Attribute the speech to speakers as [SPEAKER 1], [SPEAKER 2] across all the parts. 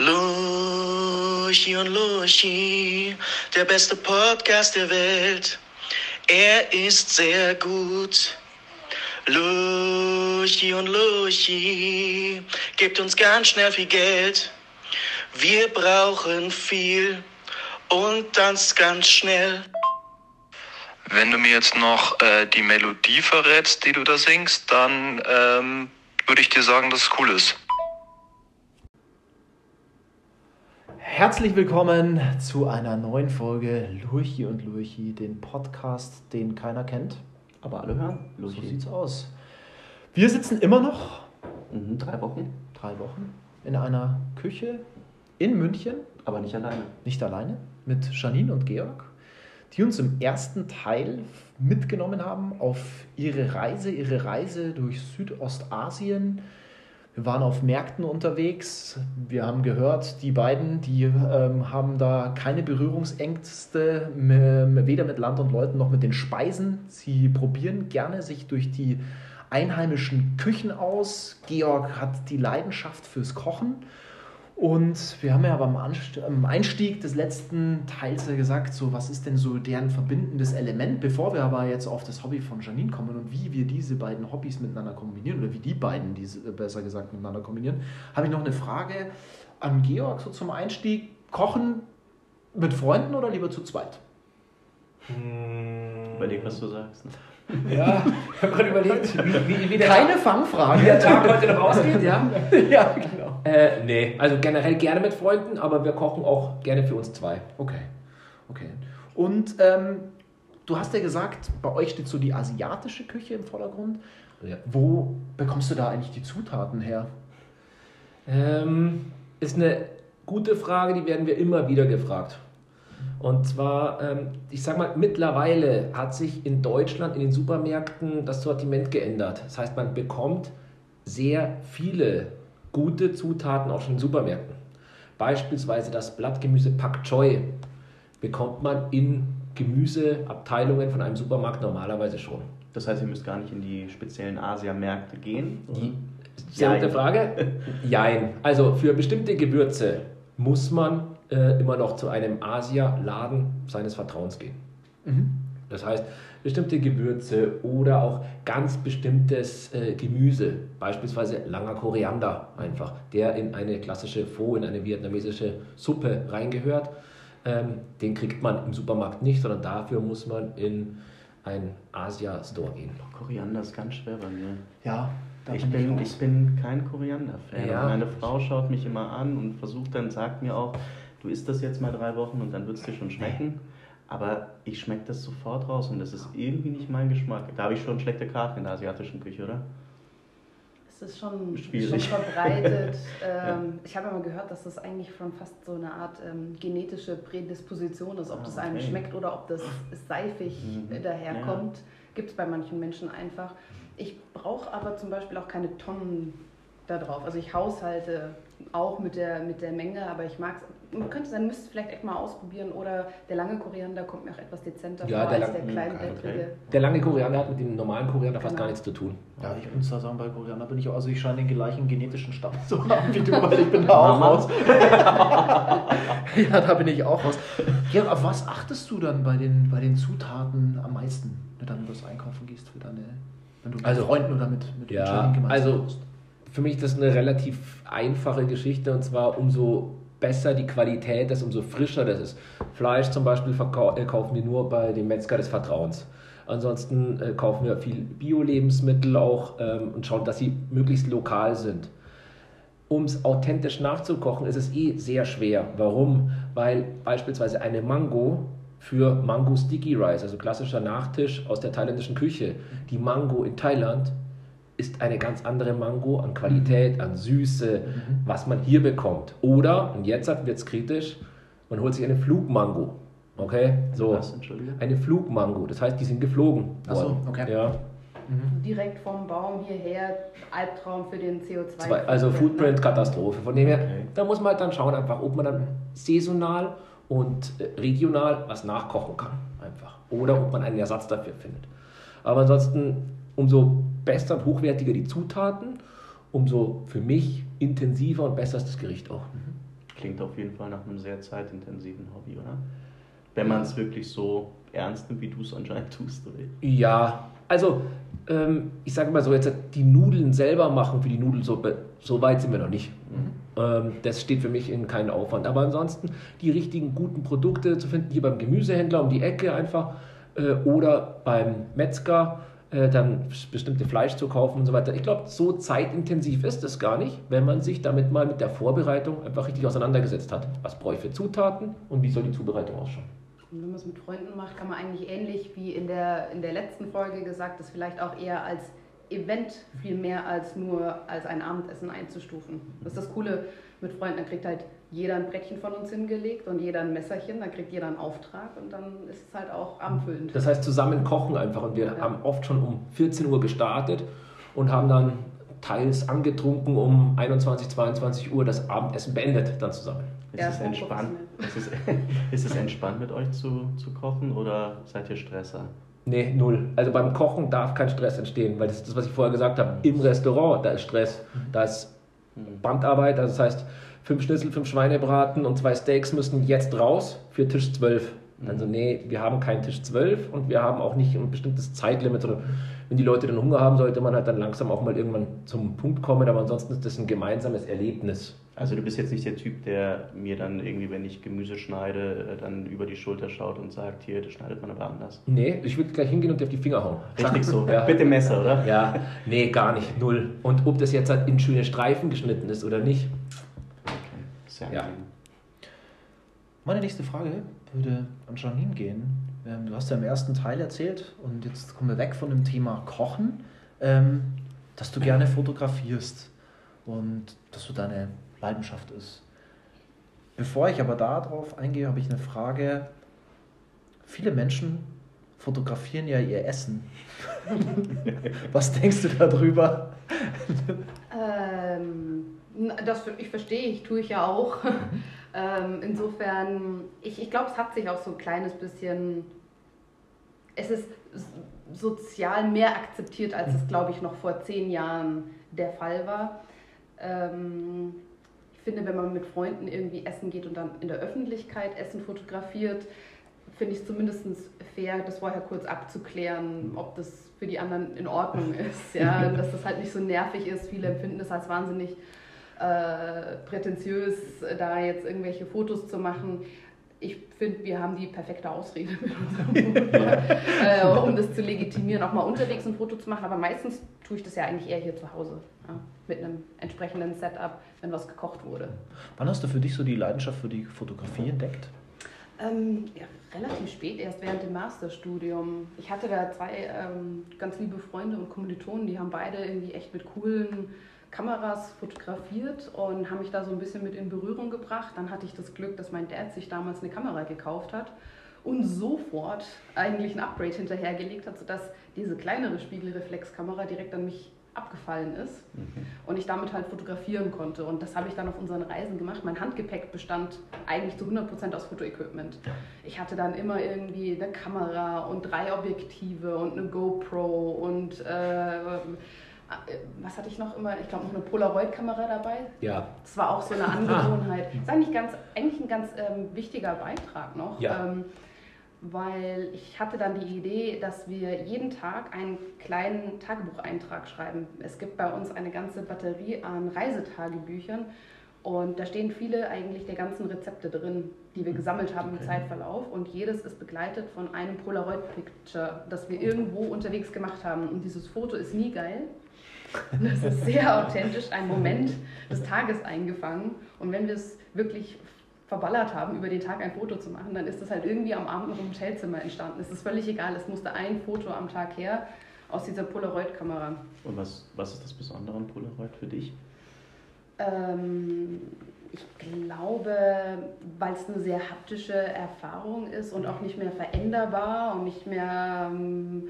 [SPEAKER 1] Luchi und Luchi, der beste Podcast der Welt. Er ist sehr gut. Luchi und Luchi, gibt uns ganz schnell viel Geld. Wir brauchen viel und das ganz schnell.
[SPEAKER 2] Wenn du mir jetzt noch äh, die Melodie verrätst, die du da singst, dann ähm, würde ich dir sagen, dass es cool ist.
[SPEAKER 3] Herzlich willkommen zu einer neuen Folge Lurchi und Lurchi, den Podcast, den keiner kennt, aber alle hören. So sieht's aus. Wir sitzen immer noch
[SPEAKER 4] Mhm, drei Wochen,
[SPEAKER 3] drei Wochen in einer Küche in München,
[SPEAKER 4] aber nicht alleine.
[SPEAKER 3] nicht alleine, mit Janine und Georg, die uns im ersten Teil mitgenommen haben auf ihre Reise, ihre Reise durch Südostasien. Wir waren auf Märkten unterwegs. Wir haben gehört, die beiden, die ähm, haben da keine Berührungsängste, weder mit Land und Leuten noch mit den Speisen. Sie probieren gerne sich durch die einheimischen Küchen aus. Georg hat die Leidenschaft fürs Kochen. Und wir haben ja beim Anst- am Einstieg des letzten Teils ja gesagt, so was ist denn so deren verbindendes Element, bevor wir aber jetzt auf das Hobby von Janine kommen und wie wir diese beiden Hobbys miteinander kombinieren oder wie die beiden diese äh, besser gesagt miteinander kombinieren, habe ich noch eine Frage an Georg so zum Einstieg. Kochen mit Freunden oder lieber zu zweit?
[SPEAKER 4] Überleg, was du sagst. Ne?
[SPEAKER 5] Ja, ich habe gerade überlegt, wie, wie, wie, der
[SPEAKER 3] Keine
[SPEAKER 5] Tag,
[SPEAKER 3] Fangfrage.
[SPEAKER 5] wie der Tag heute noch ausgeht, ja.
[SPEAKER 3] ja, genau.
[SPEAKER 5] Äh, nee, also generell gerne mit Freunden, aber wir kochen auch gerne für uns zwei.
[SPEAKER 3] Okay. Okay. Und ähm, du hast ja gesagt, bei euch steht so die asiatische Küche im Vordergrund.
[SPEAKER 5] Ja.
[SPEAKER 3] Wo bekommst du da eigentlich die Zutaten her?
[SPEAKER 5] Ähm, ist eine gute Frage, die werden wir immer wieder gefragt. Und zwar, ähm, ich sag mal, mittlerweile hat sich in Deutschland in den Supermärkten das Sortiment geändert. Das heißt, man bekommt sehr viele gute Zutaten auch schon in Supermärkten. Beispielsweise das Blattgemüse Pak Choi bekommt man in Gemüseabteilungen von einem Supermarkt normalerweise schon.
[SPEAKER 4] Das heißt, ihr müsst gar nicht in die speziellen Asiamärkte gehen.
[SPEAKER 5] Die sehr
[SPEAKER 4] Jein.
[SPEAKER 5] gute Frage. Jein. Also für bestimmte Gewürze muss man äh, immer noch zu einem Asia-Laden seines Vertrauens gehen. Das heißt, bestimmte Gewürze oder auch ganz bestimmtes äh, Gemüse, beispielsweise langer Koriander einfach, der in eine klassische Pho, in eine vietnamesische Suppe reingehört, ähm, den kriegt man im Supermarkt nicht, sondern dafür muss man in einen Asia-Store gehen.
[SPEAKER 4] Koriander ist ganz schwer bei mir.
[SPEAKER 3] Ja,
[SPEAKER 4] Ich
[SPEAKER 3] bin
[SPEAKER 4] ich bin kein Koriander-Fan.
[SPEAKER 5] Ja.
[SPEAKER 4] Meine Frau schaut mich immer an und versucht dann, sagt mir auch, du isst das jetzt mal drei Wochen und dann wird es dir schon schmecken. Aber ich schmecke das sofort raus und das ist irgendwie nicht mein Geschmack. Da habe ich schon schlechte Karten in der asiatischen Küche, oder?
[SPEAKER 6] Es ist schon,
[SPEAKER 4] Schwierig.
[SPEAKER 6] schon verbreitet. ähm, Ich habe immer gehört, dass das eigentlich schon fast so eine Art ähm, genetische Prädisposition ist, ob
[SPEAKER 4] Ah,
[SPEAKER 6] das einem
[SPEAKER 4] okay.
[SPEAKER 6] schmeckt oder ob das seifig
[SPEAKER 4] Mhm.
[SPEAKER 6] daherkommt. Gibt es bei manchen Menschen einfach. Ich brauche aber zum Beispiel auch keine Tonnen da drauf. Also ich haushalte auch mit der, mit der Menge, aber ich mag es. Man könnte sein, müsste es vielleicht echt mal ausprobieren. Oder der lange Koriander kommt mir auch etwas dezenter
[SPEAKER 5] Ja,
[SPEAKER 6] vor
[SPEAKER 5] der
[SPEAKER 6] als
[SPEAKER 5] lang-
[SPEAKER 6] der
[SPEAKER 4] okay.
[SPEAKER 6] kleinblättrige.
[SPEAKER 5] Der lange Koriander hat mit dem normalen Koriander fast
[SPEAKER 6] Genau.
[SPEAKER 5] gar nichts zu tun.
[SPEAKER 3] Ja, ich muss da sagen, bei Koriander bin ich auch, also ich scheine den gleichen genetischen Stamm zu haben wie du, weil ich bin da auch raus. ja, da bin ich auch raus. Ja, auf was achtest du dann bei den, bei den Zutaten am meisten, wenn du dann das einkaufen gehst für deine, wenn du mit
[SPEAKER 5] Also-
[SPEAKER 3] Freunden oder mit, mit
[SPEAKER 5] Ja,
[SPEAKER 3] Janine gemeinsam
[SPEAKER 5] also-? Für mich ist das eine relativ einfache Geschichte und zwar umso besser die Qualität ist, umso frischer das ist. Fleisch zum Beispiel äh, kaufen wir nur bei dem Metzger des Vertrauens. Ansonsten äh, kaufen wir viel Bio-Lebensmittel auch ähm, und schauen, dass sie möglichst lokal sind. Um es authentisch nachzukochen, ist es eh sehr schwer. Warum? Weil beispielsweise eine Mango für Mango Sticky Rice, also klassischer Nachtisch aus der thailändischen Küche, die Mango in Thailand ist eine ganz andere Mango an Qualität, an Süße, was man hier bekommt. Oder, und jetzt wird es kritisch, man holt sich eine Flugmango. Okay? So.
[SPEAKER 4] Was?
[SPEAKER 5] Eine Flugmango, das heißt, die sind geflogen.
[SPEAKER 3] Ach so, okay.
[SPEAKER 5] Ja.
[SPEAKER 6] Direkt vom Baum hierher, Albtraum für den CO2.
[SPEAKER 5] Zwei, also Footprint Katastrophe. Von dem her,
[SPEAKER 4] Okay.
[SPEAKER 5] da muss man halt dann schauen, einfach, ob man dann saisonal und äh, regional was nachkochen kann. Einfach. Oder ob man einen Ersatz dafür findet. Aber ansonsten, umso besser und hochwertiger die Zutaten, umso für mich intensiver und besser ist das Gericht auch.
[SPEAKER 4] klingt auf jeden Fall nach einem sehr zeitintensiven Hobby, oder? Wenn man es wirklich so ernst nimmt, wie du es anscheinend tust, oder?
[SPEAKER 5] Ja, also ähm, ich sage mal so, jetzt die Nudeln selber machen für die Nudelsuppe, so weit sind wir noch nicht. Ähm, das steht für mich in keinem Aufwand. Aber ansonsten die richtigen guten Produkte zu finden, hier beim Gemüsehändler um die Ecke einfach äh, oder beim Metzger, äh, dann bestimmte Fleisch zu kaufen und so weiter. Ich glaube, so zeitintensiv ist es gar nicht, wenn man sich damit mal mit der Vorbereitung einfach richtig auseinandergesetzt hat. Was brauche ich für Zutaten und wie soll die Zubereitung ausschauen?
[SPEAKER 6] Und wenn man es mit Freunden macht, kann man eigentlich ähnlich wie in der, in der letzten Folge gesagt, das vielleicht auch eher als Event viel mehr als nur als ein Abendessen einzustufen. Das ist das Coole mit Freunden, dann kriegt halt jeder ein Brettchen von uns hingelegt und jeder ein Messerchen, dann kriegt jeder einen Auftrag und dann ist es halt auch abendfüllend.
[SPEAKER 5] Das heißt, zusammen kochen einfach. Und wir
[SPEAKER 6] Ja.
[SPEAKER 5] haben oft schon um 14 Uhr gestartet und haben dann teils angetrunken um 21, 22 Uhr das Abendessen beendet dann zusammen.
[SPEAKER 4] Ist,
[SPEAKER 6] Ja,
[SPEAKER 4] es entspannt, ist, es, ist es entspannt mit euch zu, zu kochen oder seid ihr Stresser?
[SPEAKER 5] Nee, null. Also beim Kochen darf kein Stress entstehen, weil das ist das, was ich vorher gesagt habe. Im Restaurant, da ist Stress. Da ist Bandarbeit, also das heißt, fünf Schnitzel, fünf Schweinebraten und zwei Steaks müssen jetzt raus für Tisch 12. Also nee, wir haben keinen Tisch 12 und wir haben auch nicht ein bestimmtes Zeitlimit, sondern wenn die Leute dann Hunger haben, sollte man halt dann langsam auch mal irgendwann zum Punkt kommen, aber ansonsten ist das ein gemeinsames Erlebnis.
[SPEAKER 4] Also du bist jetzt nicht der Typ, der mir dann irgendwie, wenn ich Gemüse schneide, äh, dann über die Schulter schaut und sagt, hier, das schneidet man aber anders.
[SPEAKER 5] Nee, ich würde gleich hingehen und dir auf die Finger hauen.
[SPEAKER 4] Richtig so.
[SPEAKER 5] Ja.
[SPEAKER 4] Bitte Messer, oder?
[SPEAKER 5] Ja, nee, gar nicht, null. Und ob das jetzt halt in schöne Streifen geschnitten ist oder nicht,
[SPEAKER 4] Sehr
[SPEAKER 5] Ja.
[SPEAKER 3] Meine nächste Frage würde an Janine gehen. Ähm, du hast ja im ersten Teil erzählt und jetzt kommen wir weg von dem Thema Kochen, ähm, dass du gerne fotografierst und dass so deine Leidenschaft ist. Bevor ich aber darauf eingehe, habe ich eine Frage. Viele Menschen fotografieren ja ihr Essen. Was denkst du darüber?
[SPEAKER 6] Ähm, das ich verstehe ich, tue ich ja auch. Ähm, insofern, ich, ich glaube, es hat sich auch so ein kleines bisschen, es ist sozial mehr akzeptiert, als es, glaube ich, noch vor zehn Jahren der Fall war. Ähm, ich finde, wenn man mit Freunden irgendwie essen geht und dann in der Öffentlichkeit Essen fotografiert, finde ich es zumindest fair, das vorher kurz abzuklären, ob das für die anderen in Ordnung ist. Ja? Dass das halt nicht so nervig ist. Viele empfinden das als wahnsinnig äh, prätentiös, da jetzt irgendwelche Fotos zu machen. Ich finde, wir haben die perfekte Ausrede mit unserem Foto, äh, um das zu legitimieren, auch mal unterwegs ein Foto zu machen. Aber meistens tue ich das ja eigentlich eher hier zu Hause, ja? mit einem entsprechenden Setup, wenn was gekocht wurde.
[SPEAKER 3] Wann hast du für dich so die Leidenschaft für die Fotografie entdeckt?
[SPEAKER 6] Ähm, ja, relativ spät, erst während dem Masterstudium. Ich hatte da zwei ähm, ganz liebe Freunde und Kommilitonen, die haben beide irgendwie echt mit coolen Kameras fotografiert und haben mich da so ein bisschen mit in Berührung gebracht. Dann hatte ich das Glück, dass mein Dad sich damals eine Kamera gekauft hat und sofort eigentlich ein Upgrade hinterhergelegt hat, sodass diese kleinere Spiegelreflexkamera direkt an mich abgefallen ist und ich damit halt fotografieren konnte. Und das habe ich dann auf unseren Reisen gemacht. Mein Handgepäck bestand eigentlich zu 100% aus Fotoequipment. Ich hatte dann immer irgendwie eine Kamera und drei Objektive und eine GoPro und äh, was hatte ich noch immer? Ich glaube noch eine Polaroid-Kamera dabei.
[SPEAKER 5] ja,
[SPEAKER 6] Das war auch so eine Angewohnheit. Das ist eigentlich, ganz, eigentlich ein ganz ähm, wichtiger Beitrag noch.
[SPEAKER 5] Ja.
[SPEAKER 6] Ähm, weil ich hatte dann die Idee, dass wir jeden Tag einen kleinen Tagebucheintrag schreiben. Es gibt bei uns eine ganze Batterie an Reisetagebüchern und da stehen viele eigentlich der ganzen Rezepte drin, die wir gesammelt haben im Zeitverlauf und jedes ist begleitet von einem Polaroid-Picture, das wir irgendwo unterwegs gemacht haben. Und dieses Foto ist nie geil. Das ist sehr authentisch, ein Moment des Tages eingefangen. Und wenn wir es wirklich verballert haben, über den Tag ein Foto zu machen, dann ist das halt irgendwie am Abend noch im Hotelzimmer entstanden. Es ist völlig egal, es musste ein Foto am Tag her aus dieser Polaroid-Kamera.
[SPEAKER 4] Und was, was ist das Besondere an Polaroid für dich?
[SPEAKER 6] Ähm, ich glaube, weil es eine sehr haptische Erfahrung ist und auch nicht mehr veränderbar und nicht mehr ähm,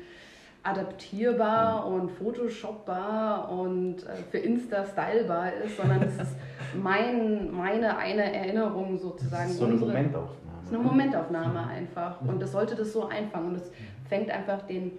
[SPEAKER 6] adaptierbar und photoshopbar und äh, für Insta stylbar ist, sondern es ist mein, meine eine Erinnerung sozusagen.
[SPEAKER 4] Das ist so eine
[SPEAKER 6] unsere-
[SPEAKER 4] Momentaufnahme.
[SPEAKER 6] ist eine Momentaufnahme einfach. Und das sollte das so einfangen. Und es fängt einfach den,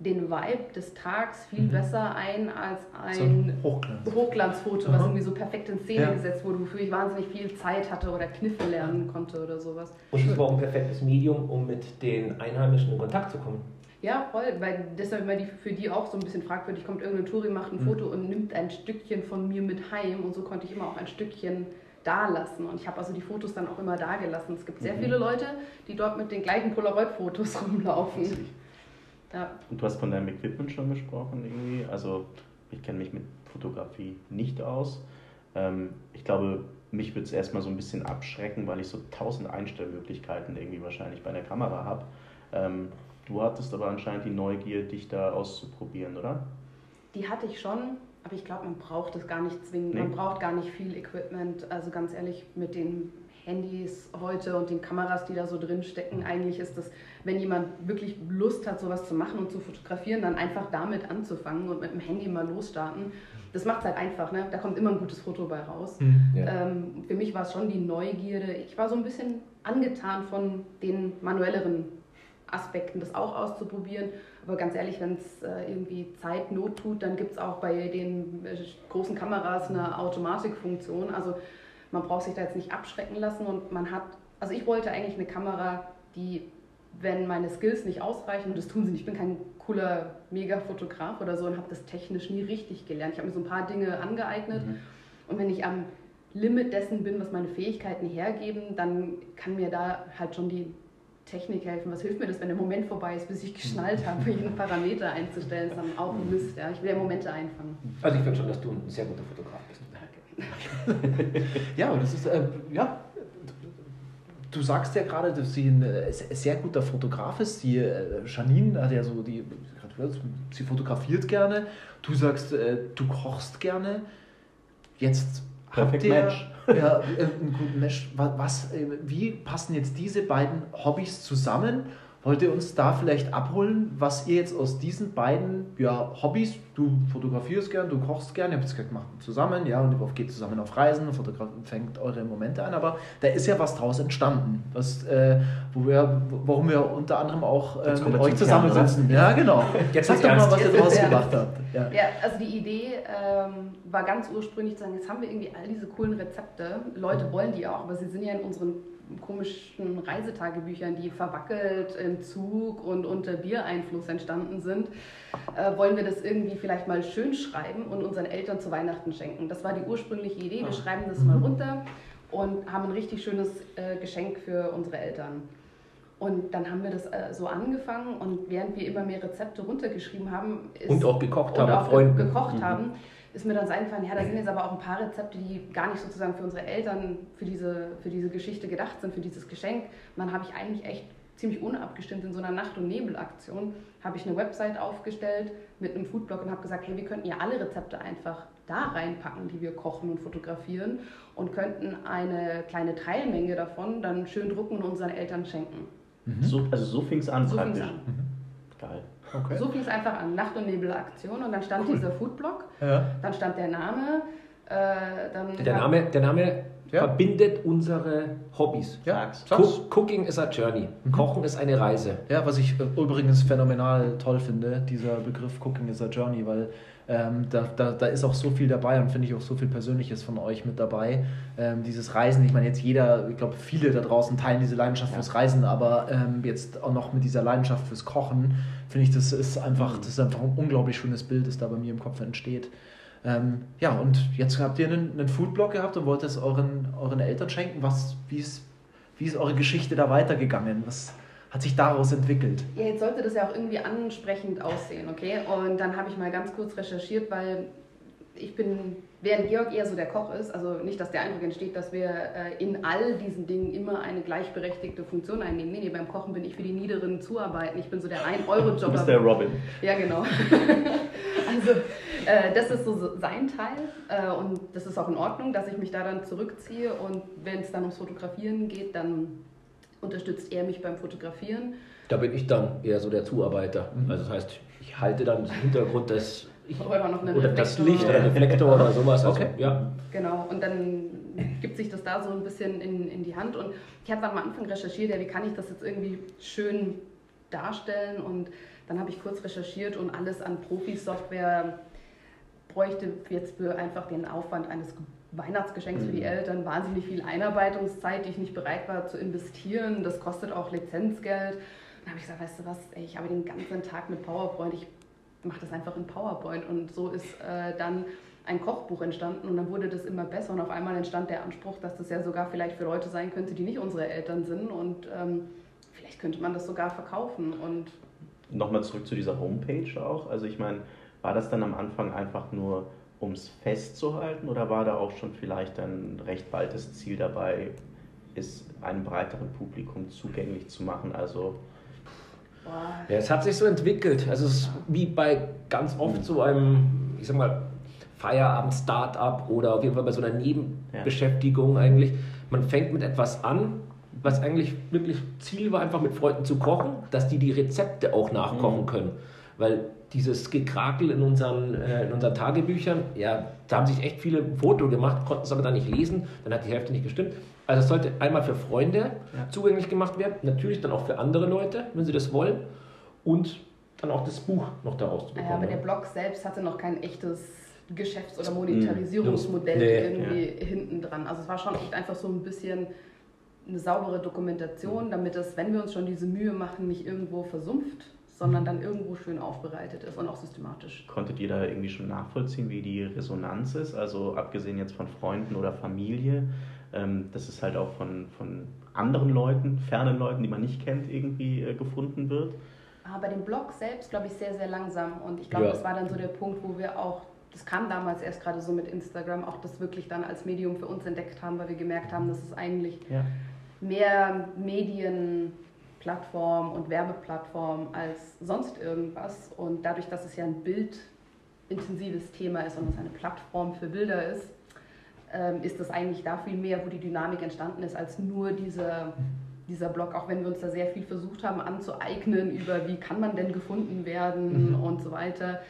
[SPEAKER 6] den Vibe des Tags viel
[SPEAKER 3] Mhm.
[SPEAKER 6] besser ein als
[SPEAKER 3] So
[SPEAKER 6] ein
[SPEAKER 3] ein Hochglanz.
[SPEAKER 6] Hochglanzfoto, was irgendwie so perfekt in Szene
[SPEAKER 3] Ja.
[SPEAKER 6] gesetzt wurde, wofür ich wahnsinnig viel Zeit hatte oder Kniffe lernen konnte oder sowas.
[SPEAKER 5] Und es war auch ein perfektes Medium, um mit den Einheimischen in Kontakt zu kommen.
[SPEAKER 6] Ja, voll, weil deshalb war die für die auch so ein bisschen fragwürdig. Kommt irgendein Touri, macht ein
[SPEAKER 3] Mhm.
[SPEAKER 6] Foto und nimmt ein Stückchen von mir mit heim und so konnte ich immer auch ein Stückchen da lassen. Und ich habe also die Fotos dann auch immer da gelassen. Es gibt sehr
[SPEAKER 4] Mhm.
[SPEAKER 6] viele Leute, die dort mit den gleichen Polaroid-Fotos rumlaufen. Ja.
[SPEAKER 4] Und du hast von deinem Equipment schon gesprochen irgendwie. Also ich kenne mich mit Fotografie nicht aus. Ähm, ich glaube, mich würde es erstmal so ein bisschen abschrecken, weil ich so tausend Einstellmöglichkeiten irgendwie wahrscheinlich bei der Kamera habe. Ähm, du hattest aber anscheinend die Neugier, dich da auszuprobieren, oder?
[SPEAKER 6] Die hatte ich schon, aber ich glaube, man braucht es gar nicht zwingend.
[SPEAKER 4] Nee.
[SPEAKER 6] Man braucht gar nicht viel Equipment. Also ganz ehrlich, mit den Handys heute und den Kameras, die da so drin stecken, eigentlich ist das, wenn jemand wirklich Lust hat, sowas zu machen und zu fotografieren, dann einfach damit anzufangen und mit dem Handy mal losstarten. Das macht es halt einfach, ne? Da kommt immer ein gutes Foto bei raus.
[SPEAKER 3] Mhm.
[SPEAKER 5] Ja.
[SPEAKER 6] Ähm, für mich war es schon die Neugierde. Ich war so ein bisschen angetan von den manuelleren Aspekten, das auch auszuprobieren. Aber ganz ehrlich, wenn es äh, irgendwie Zeit Not tut, dann gibt es auch bei den äh, großen Kameras eine Automatikfunktion. Also man braucht sich da jetzt nicht abschrecken lassen und man hat, also ich wollte eigentlich eine Kamera, die, wenn meine Skills nicht ausreichen, und das tun sie nicht, ich bin kein cooler Mega-Fotograf oder so und habe das technisch nie richtig gelernt. Ich habe mir so ein paar Dinge angeeignet und wenn ich am Limit dessen bin, was meine Fähigkeiten hergeben, dann kann mir da halt schon die Technik helfen. Was hilft mir das, wenn der Moment vorbei ist, bis ich geschnallt habe, jeden Parameter einzustellen? Das ist dann auch ein Mist. Ja. Ich will ja Momente einfangen.
[SPEAKER 5] Also ich finde schon, dass du ein sehr guter Fotograf bist.
[SPEAKER 3] Ja, aber das ist, äh, ja, du sagst ja gerade, dass sie ein äh, sehr guter Fotograf ist. Die äh, Janine hat ja so die, sie fotografiert gerne. Du sagst, äh, du kochst gerne. Jetzt
[SPEAKER 4] Perfect
[SPEAKER 3] ihr
[SPEAKER 4] Match.
[SPEAKER 3] Ja, äh, einen guten Match. Wa- Was, äh, wie passen jetzt diese beiden Hobbys zusammen? Wollt ihr uns da vielleicht abholen, was ihr jetzt aus diesen beiden ja, Hobbys, du fotografierst gern, du kochst gern, ihr habt es gesagt, macht zusammen, ja, und ihr geht zusammen auf Reisen, fotograf- fängt eure Momente an, aber da ist ja was draus entstanden, was, äh, wo wir, warum wir unter anderem auch äh, mit euch zusammensitzen. Ja, genau.
[SPEAKER 5] Jetzt
[SPEAKER 3] Sag
[SPEAKER 5] wird's
[SPEAKER 3] doch mal, was ihr draus gemacht habt. Ja.
[SPEAKER 6] Ja, also die Idee ähm, war ganz ursprünglich zu sagen, jetzt haben wir irgendwie all diese coolen Rezepte. Leute wollen die auch, aber sie sind ja in unseren komischen Reisetagebüchern, die verwackelt im Zug und unter Biereinfluss entstanden sind. Äh, wollen wir das irgendwie vielleicht mal schön schreiben und unseren Eltern zu Weihnachten schenken? Das war die ursprüngliche Idee. Wir schreiben das mal runter und haben ein richtig schönes äh, Geschenk für unsere Eltern. Und dann haben wir das äh, so angefangen und während wir immer mehr Rezepte runtergeschrieben haben, ist
[SPEAKER 5] Und auch gekocht
[SPEAKER 6] und
[SPEAKER 5] haben
[SPEAKER 6] auch ge gekocht haben, ist mir dann so eingefallen, ja, da sind jetzt aber auch ein paar Rezepte, die gar nicht sozusagen für unsere Eltern für diese, für diese Geschichte gedacht sind, für dieses Geschenk. Dann habe ich eigentlich echt ziemlich unabgestimmt in so einer Nacht- und Nebelaktion, habe ich eine Website aufgestellt mit einem Foodblog und habe gesagt, hey, wir könnten ja alle Rezepte einfach da reinpacken, die wir kochen und fotografieren und könnten eine kleine Teilmenge davon dann schön drucken und unseren Eltern schenken.
[SPEAKER 4] So, also so fing es an
[SPEAKER 6] So fing's
[SPEAKER 4] praktisch.
[SPEAKER 6] an.
[SPEAKER 4] Geil.
[SPEAKER 3] Okay.
[SPEAKER 6] So fing es einfach an, Nacht- und Nebelaktion und dann stand dieser Foodblog
[SPEAKER 3] Ja.
[SPEAKER 6] Dann stand der Name. Äh, dann
[SPEAKER 5] Der Name, der Name
[SPEAKER 3] Ja.
[SPEAKER 5] verbindet unsere Hobbys.
[SPEAKER 3] Ja.
[SPEAKER 5] Cook, Cooking is a journey. Kochen ist eine Reise.
[SPEAKER 3] Ja, was ich äh, übrigens phänomenal toll finde, dieser Begriff Cooking is a Journey, weil ähm, da, da, da ist auch so viel dabei und finde ich auch so viel Persönliches von euch mit dabei. Ähm, dieses Reisen, ich meine, jetzt jeder, ich glaube, viele da draußen teilen diese Leidenschaft fürs Reisen, aber ähm, jetzt auch noch mit dieser Leidenschaft fürs Kochen, finde ich, das ist einfach, das ist einfach ein unglaublich schönes Bild, das da bei mir im Kopf entsteht. Ähm, ja, und jetzt habt ihr einen, einen Foodblog gehabt und wollt es euren, euren Eltern schenken. Was, wie, ist, wie ist eure Geschichte da weitergegangen? Was hat sich daraus entwickelt?
[SPEAKER 6] Ja, jetzt sollte das ja auch irgendwie ansprechend aussehen, okay? Und dann habe ich mal ganz kurz recherchiert, weil ich bin, während Georg eher so der Koch ist, also nicht, dass der Eindruck entsteht, dass wir äh, in all diesen Dingen immer eine gleichberechtigte Funktion einnehmen. Nee, nee, beim Kochen bin ich für die niederen Zuarbeiten. Ich bin so der
[SPEAKER 4] Du bist
[SPEAKER 6] 1-Euro-Jobber.
[SPEAKER 4] der Robin.
[SPEAKER 6] Ja, genau. also äh, das ist so so sein Teil äh, und das ist auch in Ordnung, dass ich mich da dann zurückziehe und wenn es dann ums Fotografieren geht, dann unterstützt er mich beim Fotografieren.
[SPEAKER 5] Da bin ich dann eher so der Zuarbeiter. Also das heißt, ich halte dann im Hintergrund das, ich,
[SPEAKER 6] Oder noch einen
[SPEAKER 5] oder das. Licht oder Reflektor oder sowas. Also,
[SPEAKER 3] Okay.
[SPEAKER 5] ja.
[SPEAKER 6] Genau, und dann gibt sich das da so ein bisschen in, in die Hand. Und ich habe am Anfang recherchiert, ja, wie kann ich das jetzt irgendwie schön darstellen. Und Dann habe ich kurz recherchiert und alles an Profi-Software bräuchte jetzt für einfach den Aufwand eines Weihnachtsgeschenks für die Eltern wahnsinnig viel Einarbeitungszeit, die ich nicht bereit war zu investieren. Das kostet auch Lizenzgeld. Dann habe ich gesagt, weißt du was, ey, ich habe den ganzen Tag mit PowerPoint, ich mache das einfach in PowerPoint. Und so ist äh, dann ein Kochbuch entstanden und dann wurde das immer besser und auf einmal entstand der Anspruch, dass das ja sogar vielleicht für Leute sein könnte, die nicht unsere Eltern sind und ähm, vielleicht könnte man das sogar verkaufen und
[SPEAKER 4] Nochmal zurück zu dieser Homepage auch. Also ich meine, war das dann am Anfang einfach nur, um es festzuhalten oder war da auch schon vielleicht ein recht baldes Ziel dabei, es einem breiteren Publikum zugänglich zu machen? Also
[SPEAKER 6] boah,
[SPEAKER 5] Ja, es hat sich so entwickelt. Also es ist wie bei ganz oft so einem, ich sag mal, Feierabend-Startup oder auf jeden Fall bei so einer Nebenbeschäftigung eigentlich. Man fängt mit etwas an, was eigentlich wirklich Ziel war, einfach mit Freunden zu kochen, dass die die Rezepte auch nachkochen
[SPEAKER 4] Mhm.
[SPEAKER 5] können. Weil dieses Gekrakel in unseren, äh, in unseren Tagebüchern, ja, da haben sich echt viele Foto gemacht, konnten es aber dann nicht lesen, dann hat die Hälfte nicht gestimmt. Also es sollte einmal für Freunde
[SPEAKER 4] Ja.
[SPEAKER 5] zugänglich gemacht werden, natürlich dann auch für andere Leute, wenn sie das wollen und dann auch das Buch noch daraus zu
[SPEAKER 6] Ja,
[SPEAKER 5] bekommen.
[SPEAKER 6] aber der? Blog selbst hatte noch kein echtes Geschäfts- oder Monetarisierungsmodell
[SPEAKER 5] Nee.
[SPEAKER 6] irgendwie hinten dran. Also es war schon echt einfach so ein bisschen eine saubere Dokumentation, damit es, wenn wir uns schon diese Mühe machen, nicht irgendwo versumpft, sondern dann irgendwo schön aufbereitet ist und auch systematisch.
[SPEAKER 4] konntet ihr da irgendwie schon nachvollziehen, wie die Resonanz ist? Also abgesehen jetzt von Freunden oder Familie, ähm, dass es halt auch von, von anderen Leuten, fernen Leuten, die man nicht kennt, irgendwie äh, gefunden wird?
[SPEAKER 6] Aber bei dem Blog selbst, glaube ich, sehr, sehr langsam. Und ich glaube,
[SPEAKER 5] Ja.
[SPEAKER 6] das war dann so der Punkt, wo wir auch, das kam damals erst gerade so mit Instagram, auch das wirklich dann als Medium für uns entdeckt haben, weil wir gemerkt haben, dass es eigentlich
[SPEAKER 4] Ja.
[SPEAKER 6] mehr Medienplattform und Werbeplattform als sonst irgendwas. Und dadurch, dass es ja ein bildintensives Thema ist und es eine Plattform für Bilder ist, ist das eigentlich da viel mehr, wo die Dynamik entstanden ist, als nur dieser, dieser Blog, auch wenn wir uns da sehr viel versucht haben anzueignen über wie kann man denn gefunden werden und so weiter.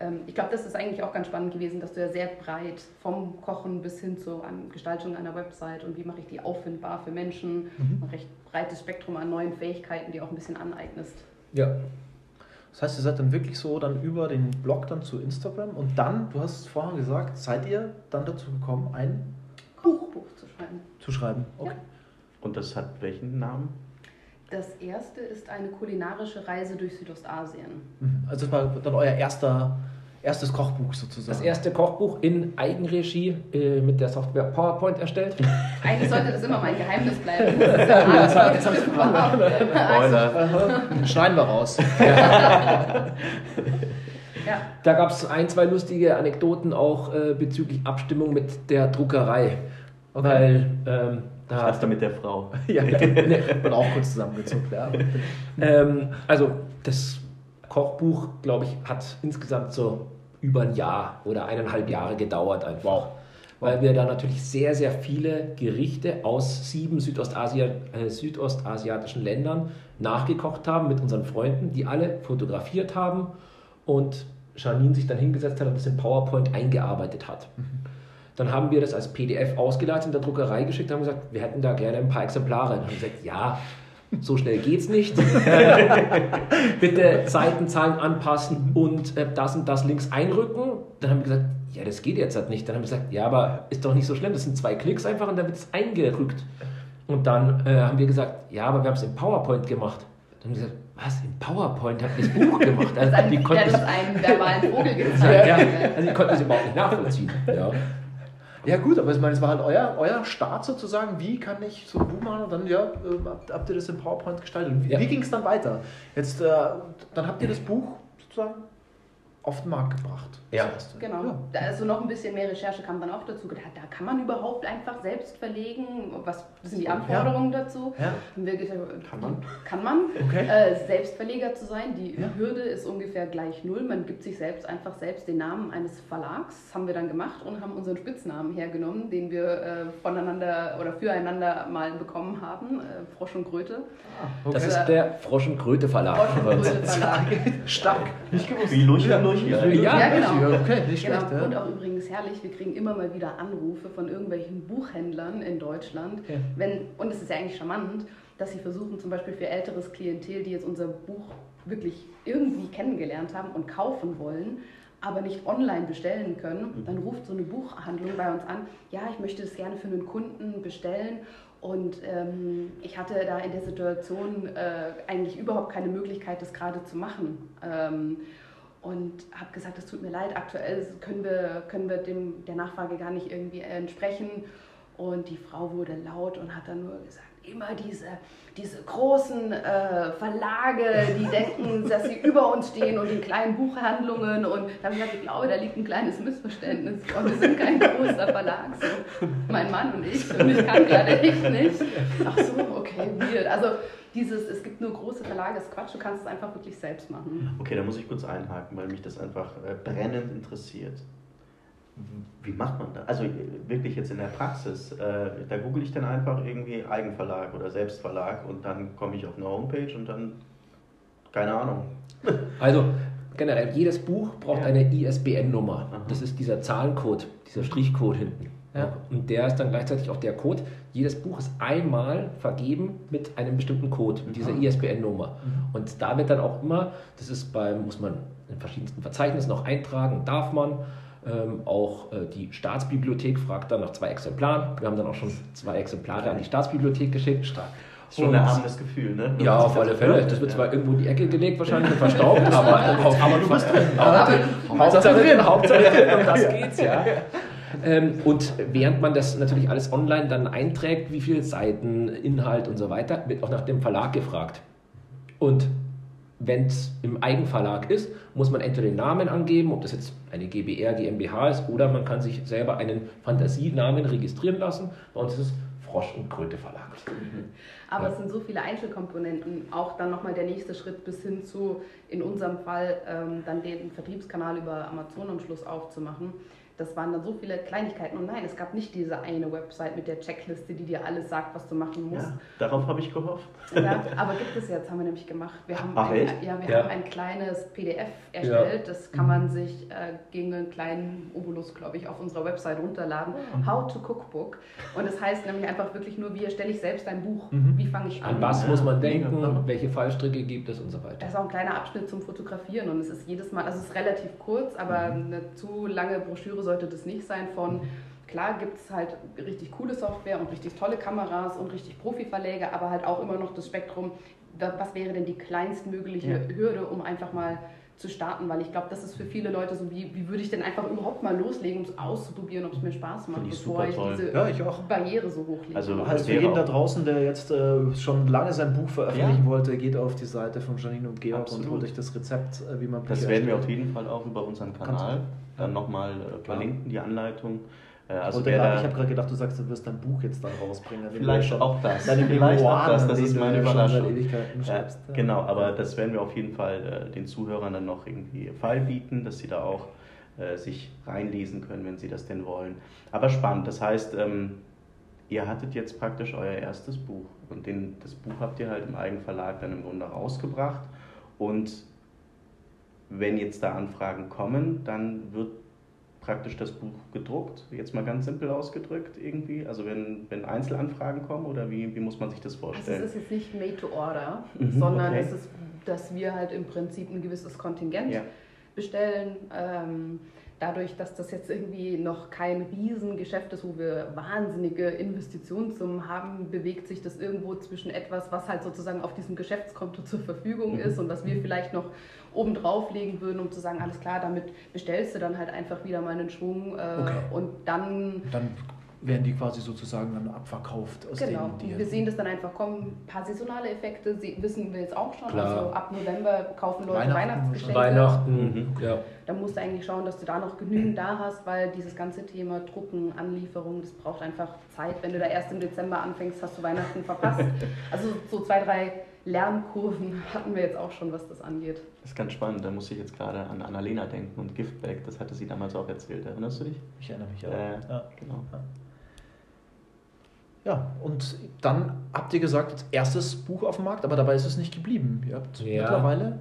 [SPEAKER 6] Ähm, Ich glaube, das ist eigentlich auch ganz spannend gewesen, dass du ja sehr breit vom Kochen bis hin zur Gestaltung einer Website und wie mache ich die auffindbar für Menschen, ein recht breites Spektrum an neuen Fähigkeiten, die auch ein bisschen aneignest.
[SPEAKER 3] Ja. Das heißt, ihr seid dann wirklich so dann über den Blog dann zu Instagram und dann, du hast es vorhin gesagt, seid ihr dann dazu gekommen, ein
[SPEAKER 6] Buchbuch zu schreiben.
[SPEAKER 3] zu schreiben. Okay.
[SPEAKER 4] Und das hat welchen Namen?
[SPEAKER 6] Das erste ist eine kulinarische Reise durch Südostasien.
[SPEAKER 3] Mhm. Also das war dann euer erster, erstes Kochbuch sozusagen.
[SPEAKER 5] Das erste Kochbuch in Eigenregie äh, mit der Software PowerPoint erstellt.
[SPEAKER 6] Eigentlich sollte das immer mein Geheimnis bleiben. Das ist ja
[SPEAKER 5] Das das hat's
[SPEAKER 4] Spoiler.
[SPEAKER 3] Aha. Schneiden wir raus.
[SPEAKER 6] ja.
[SPEAKER 5] Da gab es ein, zwei lustige Anekdoten auch äh, bezüglich Abstimmung mit der Druckerei.
[SPEAKER 3] Okay.
[SPEAKER 5] Weil ähm, da
[SPEAKER 4] Was da mit der Frau?
[SPEAKER 3] ja, und auch kurz zusammengezuckt. Ja.
[SPEAKER 5] Ähm, also das Kochbuch, glaube ich, hat insgesamt so über ein Jahr oder eineinhalb Jahre gedauert einfach. Weil wir da natürlich sehr, sehr viele Gerichte aus sieben Südostasia, äh, südostasiatischen Ländern nachgekocht haben mit unseren Freunden, die alle fotografiert haben und Janine sich dann hingesetzt hat und das in PowerPoint eingearbeitet hat. Dann haben wir das als PDF ausgeleitet in der Druckerei geschickt und haben gesagt, wir hätten da gerne ein paar Exemplare. Und haben gesagt, ja, so schnell geht's nicht. Bitte Seitenzahlen anpassen und äh, das und das links einrücken. Dann haben wir gesagt, ja, das geht jetzt halt nicht. Dann haben wir gesagt, ja, aber ist doch nicht so schlimm. Das sind zwei Klicks einfach und dann wird es eingerückt. Und dann äh, haben wir gesagt, ja, aber wir haben es in PowerPoint gemacht. Dann haben wir gesagt, was, in PowerPoint habt ihr das Buch gemacht? Also, die konnten
[SPEAKER 6] Vogel
[SPEAKER 5] ja,
[SPEAKER 6] gezeigt.
[SPEAKER 5] ja, also die konnten es überhaupt nicht nachvollziehen. Ja.
[SPEAKER 3] Ja gut, aber ich meine, es war halt euer, euer Start sozusagen. Wie kann ich so ein Buch machen? Und dann ja, ähm, habt, habt ihr das in PowerPoint gestaltet. Und wie,
[SPEAKER 5] Ja.
[SPEAKER 3] wie ging es dann weiter? Jetzt, äh, dann habt ihr das Buch sozusagen auf den Markt gebracht. Das
[SPEAKER 5] Ja.
[SPEAKER 3] erste.
[SPEAKER 6] Genau.
[SPEAKER 3] Ja.
[SPEAKER 6] Also noch ein bisschen mehr Recherche kam dann auch dazu. Da, da kann man überhaupt einfach selbst verlegen. Was sind die Anforderungen dazu?
[SPEAKER 3] Ja.
[SPEAKER 6] Wir gesagt,
[SPEAKER 4] Kann man?
[SPEAKER 6] Kann man.
[SPEAKER 3] Okay.
[SPEAKER 6] Äh, Selbstverleger zu sein. Die
[SPEAKER 3] Ja.
[SPEAKER 6] Hürde ist ungefähr gleich null. Man gibt sich selbst einfach selbst den Namen eines Verlags. Das haben wir dann gemacht und haben unseren Spitznamen hergenommen, den wir äh, voneinander oder füreinander mal bekommen haben. Äh, Frosch und Kröte.
[SPEAKER 5] Das
[SPEAKER 6] Okay.
[SPEAKER 5] ist der Frosch- und Kröte Verlag.
[SPEAKER 6] Frosch und Kröte Verlag.
[SPEAKER 3] Stark. Nicht gewusst.
[SPEAKER 4] Wie Lucha Lucha
[SPEAKER 5] Ja,
[SPEAKER 3] ja,
[SPEAKER 6] genau.
[SPEAKER 3] Ja, okay, nicht
[SPEAKER 6] Genau.
[SPEAKER 3] schlecht. Ja.
[SPEAKER 6] Und auch übrigens herrlich, wir kriegen immer mal wieder Anrufe von irgendwelchen Buchhändlern in Deutschland.
[SPEAKER 3] Ja.
[SPEAKER 6] Wenn, und es ist ja eigentlich charmant, dass sie versuchen, zum Beispiel für älteres Klientel, die jetzt unser Buch wirklich irgendwie kennengelernt haben und kaufen wollen, aber nicht online bestellen können, dann ruft so eine Buchhandlung bei uns an, ja, ich möchte das gerne für einen Kunden bestellen und ähm, ich hatte da in der Situation äh, eigentlich überhaupt keine Möglichkeit, das gerade zu machen. Ähm, und habe gesagt, es tut mir leid, aktuell können wir, können wir dem, der Nachfrage gar nicht irgendwie entsprechen. Und die Frau wurde laut und hat dann nur gesagt, immer diese, diese großen äh, Verlage, die denken, dass sie über uns stehen und in kleinen Buchhandlungen. Und da habe ich gesagt, ich glaube, da liegt ein kleines Missverständnis. Und wir sind kein großer Verlag, so mein Mann und ich. Und ich kann gerade echt nicht. Ach so, okay, weird. Also dieses, es gibt nur große Verlage, ist Quatsch, du kannst es einfach wirklich selbst machen.
[SPEAKER 4] Okay, da muss ich kurz einhaken, weil mich das einfach äh, brennend interessiert. Wie macht man das? Also äh, wirklich jetzt in der Praxis. Äh, da google ich dann einfach irgendwie Eigenverlag oder Selbstverlag und dann komme ich auf eine Homepage und dann, keine Ahnung.
[SPEAKER 5] Also generell, jedes Buch braucht
[SPEAKER 4] Ja.
[SPEAKER 5] eine ISBN-Nummer. Das ist dieser Zahlencode, dieser Strichcode hinten.
[SPEAKER 3] Ja.
[SPEAKER 5] Und der ist dann gleichzeitig auch der Code. Jedes Buch ist einmal vergeben mit einem bestimmten Code, mit dieser
[SPEAKER 4] Aha.
[SPEAKER 5] ISBN-Nummer. Und da wird dann auch immer, das ist beim, muss man in verschiedensten Verzeichnissen auch eintragen, darf man. Ähm, auch äh, die Staatsbibliothek fragt dann nach zwei Exemplaren. Wir haben dann auch schon zwei Exemplare an die Staatsbibliothek geschickt.
[SPEAKER 4] Ist schon ein
[SPEAKER 5] Und-
[SPEAKER 4] erhabenes Gefühl, ne? Wenn
[SPEAKER 5] Ja, auf alle Fälle. Das wird zwar irgendwo in die Ecke gelegt, wahrscheinlich und verstaubt, aber, aber du bist drin.
[SPEAKER 3] Aber-
[SPEAKER 5] Hauptsache drin, Hauptsache drin, um das geht's, ja. Ähm, und während man das natürlich alles online dann einträgt, wie viele Seiten, Inhalt und so weiter, wird auch nach dem Verlag gefragt. Und wenn es im Eigenverlag ist, muss man entweder den Namen angeben, ob das jetzt eine GBR, GmbH ist, oder man kann sich selber einen Fantasienamen registrieren lassen. Bei uns ist es Frosch und Kröte Verlag.
[SPEAKER 6] Aber
[SPEAKER 5] Ja.
[SPEAKER 6] es sind so viele Einzelkomponenten, auch dann nochmal der nächste Schritt bis hin zu, in unserem Fall, ähm, dann den Vertriebskanal über Amazon am Schluss aufzumachen. Das waren dann so viele Kleinigkeiten. Und nein, es gab nicht diese eine Website mit der Checkliste, die dir alles sagt, was du machen musst.
[SPEAKER 4] Ja, darauf habe ich gehofft.
[SPEAKER 6] Ja, aber gibt es jetzt, haben wir nämlich gemacht. Wir haben,
[SPEAKER 4] Ach,
[SPEAKER 6] ein,
[SPEAKER 4] echt?
[SPEAKER 6] ja, wir
[SPEAKER 5] Ja.
[SPEAKER 6] haben ein kleines PDF erstellt. Das kann man sich äh, gegen einen kleinen Obolus, glaube ich, auf unserer Website runterladen. How to Cookbook. Und das heißt nämlich einfach wirklich nur, wie erstelle ich selbst ein Buch?
[SPEAKER 3] Mhm.
[SPEAKER 6] Wie fange ich an?
[SPEAKER 5] An was muss man denken, welche Fallstricke gibt es und so weiter.
[SPEAKER 6] ist auch ein kleiner Abschnitt zum Fotografieren und es ist jedes Mal, also es ist relativ kurz, aber eine zu lange Broschüre sollte das nicht sein von, klar gibt es halt richtig coole Software und richtig tolle Kameras und richtig Profi-Verläge, aber halt auch immer noch das Spektrum, wa- was wäre denn die kleinstmögliche
[SPEAKER 4] Ja.
[SPEAKER 6] Hürde, um einfach mal zu starten, weil ich glaube, das ist für viele Leute so, wie, wie würde ich denn einfach überhaupt mal loslegen, um es auszuprobieren, ob es mir Spaß macht,
[SPEAKER 4] ich
[SPEAKER 6] bevor
[SPEAKER 4] super
[SPEAKER 6] ich
[SPEAKER 4] toll.
[SPEAKER 6] diese
[SPEAKER 3] Ja, ich auch.
[SPEAKER 6] Barriere so hochlege.
[SPEAKER 4] Also-
[SPEAKER 3] Heißt für jeden da
[SPEAKER 4] auch-
[SPEAKER 3] draußen, der jetzt äh, schon lange sein Buch veröffentlichen
[SPEAKER 4] Ja.
[SPEAKER 3] wollte, geht auf die Seite von Janine und Georg
[SPEAKER 4] Absolut.
[SPEAKER 3] und holt euch das Rezept, äh, wie man
[SPEAKER 4] Das werden wir auf jeden Fall auch über unseren Kanal dann nochmal äh, verlinken, die Anleitung. Äh, Also
[SPEAKER 3] Wollte
[SPEAKER 4] wer
[SPEAKER 3] grad-
[SPEAKER 4] da,
[SPEAKER 3] ich habe gerade gedacht, du sagst, du wirst dein Buch jetzt dann rausbringen.
[SPEAKER 4] Vielleicht
[SPEAKER 3] schon
[SPEAKER 4] auch das. Vielleicht auch das. Das ist meine Überraschung. Ja, genau, aber das werden wir auf jeden Fall äh, den Zuhörern dann noch irgendwie feilbieten, dass sie da auch äh, sich reinlesen können, wenn sie das denn wollen. Aber spannend, das heißt, ähm, ihr hattet jetzt praktisch euer erstes Buch und den, das Buch habt ihr halt im Eigenverlag dann im Grunde rausgebracht und wenn jetzt da Anfragen kommen, dann wird praktisch das Buch gedruckt, jetzt mal ganz simpel ausgedrückt irgendwie, also wenn, wenn Einzelanfragen kommen oder wie, wie muss man sich das
[SPEAKER 6] Also
[SPEAKER 4] vorstellen?
[SPEAKER 6] es ist jetzt nicht made to order,
[SPEAKER 4] Mhm,
[SPEAKER 6] sondern
[SPEAKER 4] okay.
[SPEAKER 6] es ist, dass wir halt im Prinzip ein gewisses Kontingent
[SPEAKER 4] Ja.
[SPEAKER 6] bestellen. Ähm, dadurch, dass das jetzt irgendwie noch kein Riesengeschäft ist, wo wir wahnsinnige Investitionssummen haben, bewegt sich das irgendwo zwischen etwas, was halt sozusagen auf diesem Geschäftskonto zur Verfügung
[SPEAKER 4] Mhm.
[SPEAKER 6] ist und was wir vielleicht noch oben drauf legen würden, um zu sagen, alles klar, damit bestellst du dann halt einfach wieder mal einen Schwung äh,
[SPEAKER 3] Okay.
[SPEAKER 6] und dann
[SPEAKER 3] Dann werden die quasi sozusagen dann abverkauft aus
[SPEAKER 6] Genau,
[SPEAKER 3] denen, die
[SPEAKER 6] wir sehen das dann einfach kommen. Ein paar saisonale Effekte sie- wissen wir jetzt auch schon.
[SPEAKER 5] Klar.
[SPEAKER 6] Also ab November kaufen Leute
[SPEAKER 3] Weihnachten
[SPEAKER 6] Weihnachtsgeschenke.
[SPEAKER 5] Weihnachten,
[SPEAKER 4] Mhm.
[SPEAKER 5] ja.
[SPEAKER 6] Da musst du eigentlich schauen, dass du da noch genügend da hast, weil dieses ganze Thema Drucken, Anlieferung, das braucht einfach Zeit. Wenn du da erst im Dezember anfängst, hast du Weihnachten verpasst. Also so zwei, drei Lernkurven hatten wir jetzt auch schon, was das angeht.
[SPEAKER 4] Das ist ganz spannend, da muss ich jetzt gerade an Annalena denken und Giftback, das hatte sie damals auch erzählt, erinnerst du dich?
[SPEAKER 3] Ich erinnere mich ja.
[SPEAKER 4] Äh,
[SPEAKER 3] ja.
[SPEAKER 4] Genau.
[SPEAKER 3] Ja, und dann habt ihr gesagt, als erstes Buch auf dem Markt, aber dabei ist es nicht geblieben. Ihr habt
[SPEAKER 5] Ja.
[SPEAKER 3] mittlerweile.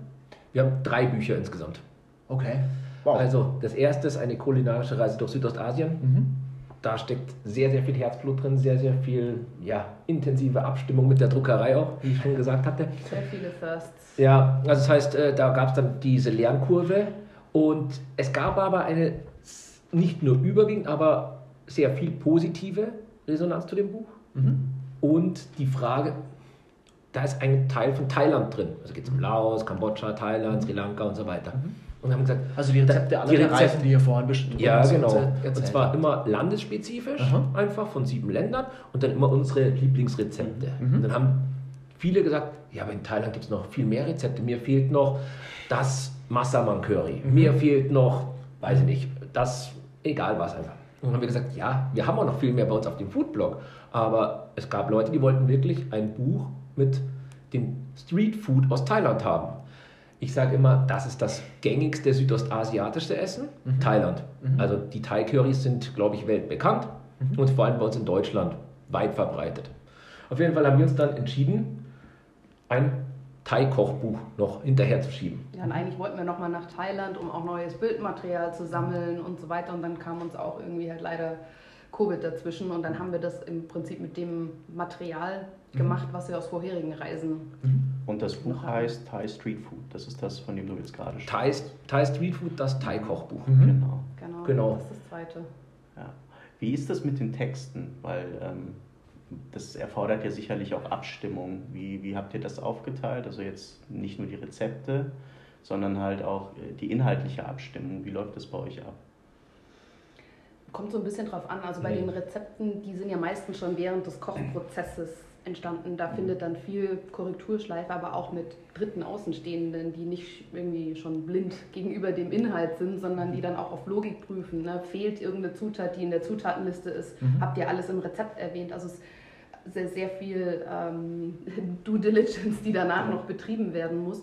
[SPEAKER 5] Wir haben drei Bücher insgesamt.
[SPEAKER 3] Okay. Wow.
[SPEAKER 5] Also das erste ist eine kulinarische Reise durch Südostasien.
[SPEAKER 3] Mhm.
[SPEAKER 5] Da steckt sehr, sehr viel Herzblut drin, sehr, sehr viel ja, intensive Abstimmung mit der Druckerei auch, wie ich schon gesagt hatte.
[SPEAKER 6] Sehr viele Firsts.
[SPEAKER 5] Ja, also das heißt, äh, da gab es dann diese Lernkurve und es gab aber eine nicht nur überwiegend, aber sehr viel positive Resonanz zu dem Buch.
[SPEAKER 3] Mhm.
[SPEAKER 5] Und die Frage, da ist ein Teil von Thailand drin. Also geht es um Laos, Kambodscha, Thailand, Sri Lanka und so weiter. Und haben gesagt,
[SPEAKER 3] Also die Rezepte aller
[SPEAKER 5] Die Rezepte-
[SPEAKER 3] Reisen, die ihr vorhin bestimmt
[SPEAKER 5] ja, genau.
[SPEAKER 3] erzählt
[SPEAKER 5] Und zwar immer landesspezifisch,
[SPEAKER 3] Aha.
[SPEAKER 5] einfach von sieben Ländern und dann immer unsere Lieblingsrezepte.
[SPEAKER 3] Mhm.
[SPEAKER 5] Und dann haben viele gesagt, ja, aber in Thailand gibt es noch viel mehr Rezepte. Mir fehlt noch das Massaman Curry.
[SPEAKER 3] Mhm.
[SPEAKER 5] Mir fehlt noch, weiß ich nicht, das, egal was einfach. Und dann haben wir gesagt, ja, wir haben auch noch viel mehr bei uns auf dem Foodblog. Aber es gab Leute, die wollten wirklich ein Buch mit dem Street Food aus Thailand haben. Ich sage immer, das ist das gängigste südostasiatische Essen, Thailand. Also die Thai-Currys sind, glaube ich, weltbekannt und vor allem bei uns in Deutschland weit verbreitet. Auf jeden Fall haben wir uns dann entschieden, ein Thai-Kochbuch noch hinterher zu schieben.
[SPEAKER 6] Ja, und eigentlich wollten wir nochmal nach Thailand, um auch neues Bildmaterial zu sammeln und so weiter. Und dann kam uns auch irgendwie halt leider Covid dazwischen. Und dann haben wir das im Prinzip mit dem Material gemacht, was wir aus vorherigen Reisen.
[SPEAKER 4] Und das Buch heißt Thai Street Food. Das ist das, von dem du jetzt gerade
[SPEAKER 5] Thai, Thai Street Food, das Thai-Kochbuch.
[SPEAKER 3] Mhm.
[SPEAKER 4] Genau.
[SPEAKER 6] Genau,
[SPEAKER 5] Genau.
[SPEAKER 6] das ist das zweite.
[SPEAKER 4] Ja. Wie ist das mit den Texten? Weil ähm, das erfordert ja sicherlich auch Abstimmung. Wie, wie habt ihr das aufgeteilt? Also jetzt nicht nur die Rezepte, sondern halt auch äh, die inhaltliche Abstimmung. Wie läuft das bei euch ab?
[SPEAKER 6] Kommt so ein bisschen drauf an. Also bei
[SPEAKER 5] Nee.
[SPEAKER 6] den Rezepten, die sind ja meistens schon während des Kochprozesses entstanden. Da findet dann viel Korrekturschleife, aber auch mit dritten Außenstehenden, die nicht irgendwie schon blind gegenüber dem Inhalt sind, sondern die dann auch auf Logik prüfen. Ne? Fehlt irgendeine Zutat, die in der Zutatenliste ist? Habt ihr alles im Rezept erwähnt? Also es sehr, sehr viel ähm, Due Diligence, die danach noch betrieben werden muss.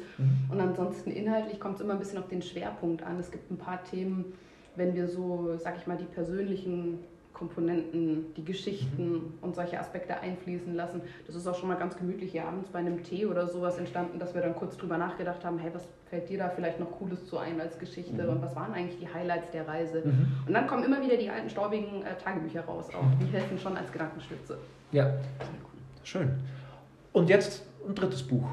[SPEAKER 6] Und ansonsten inhaltlich kommt es immer ein bisschen auf den Schwerpunkt an. Es gibt ein paar Themen, wenn wir so, sag ich mal, die persönlichen Komponenten, die Geschichten und solche Aspekte einfließen lassen. Das ist auch schon mal ganz gemütlich hier abends bei einem Tee oder sowas entstanden, dass wir dann kurz drüber nachgedacht haben, hey, was fällt dir da vielleicht noch Cooles zu ein als Geschichte und was waren eigentlich die Highlights der Reise? Und dann kommen immer wieder die alten staubigen äh, Tagebücher raus auch. Die helfen schon als Gedankenstütze.
[SPEAKER 5] Ja,
[SPEAKER 3] Schön. Und jetzt ein drittes Buch.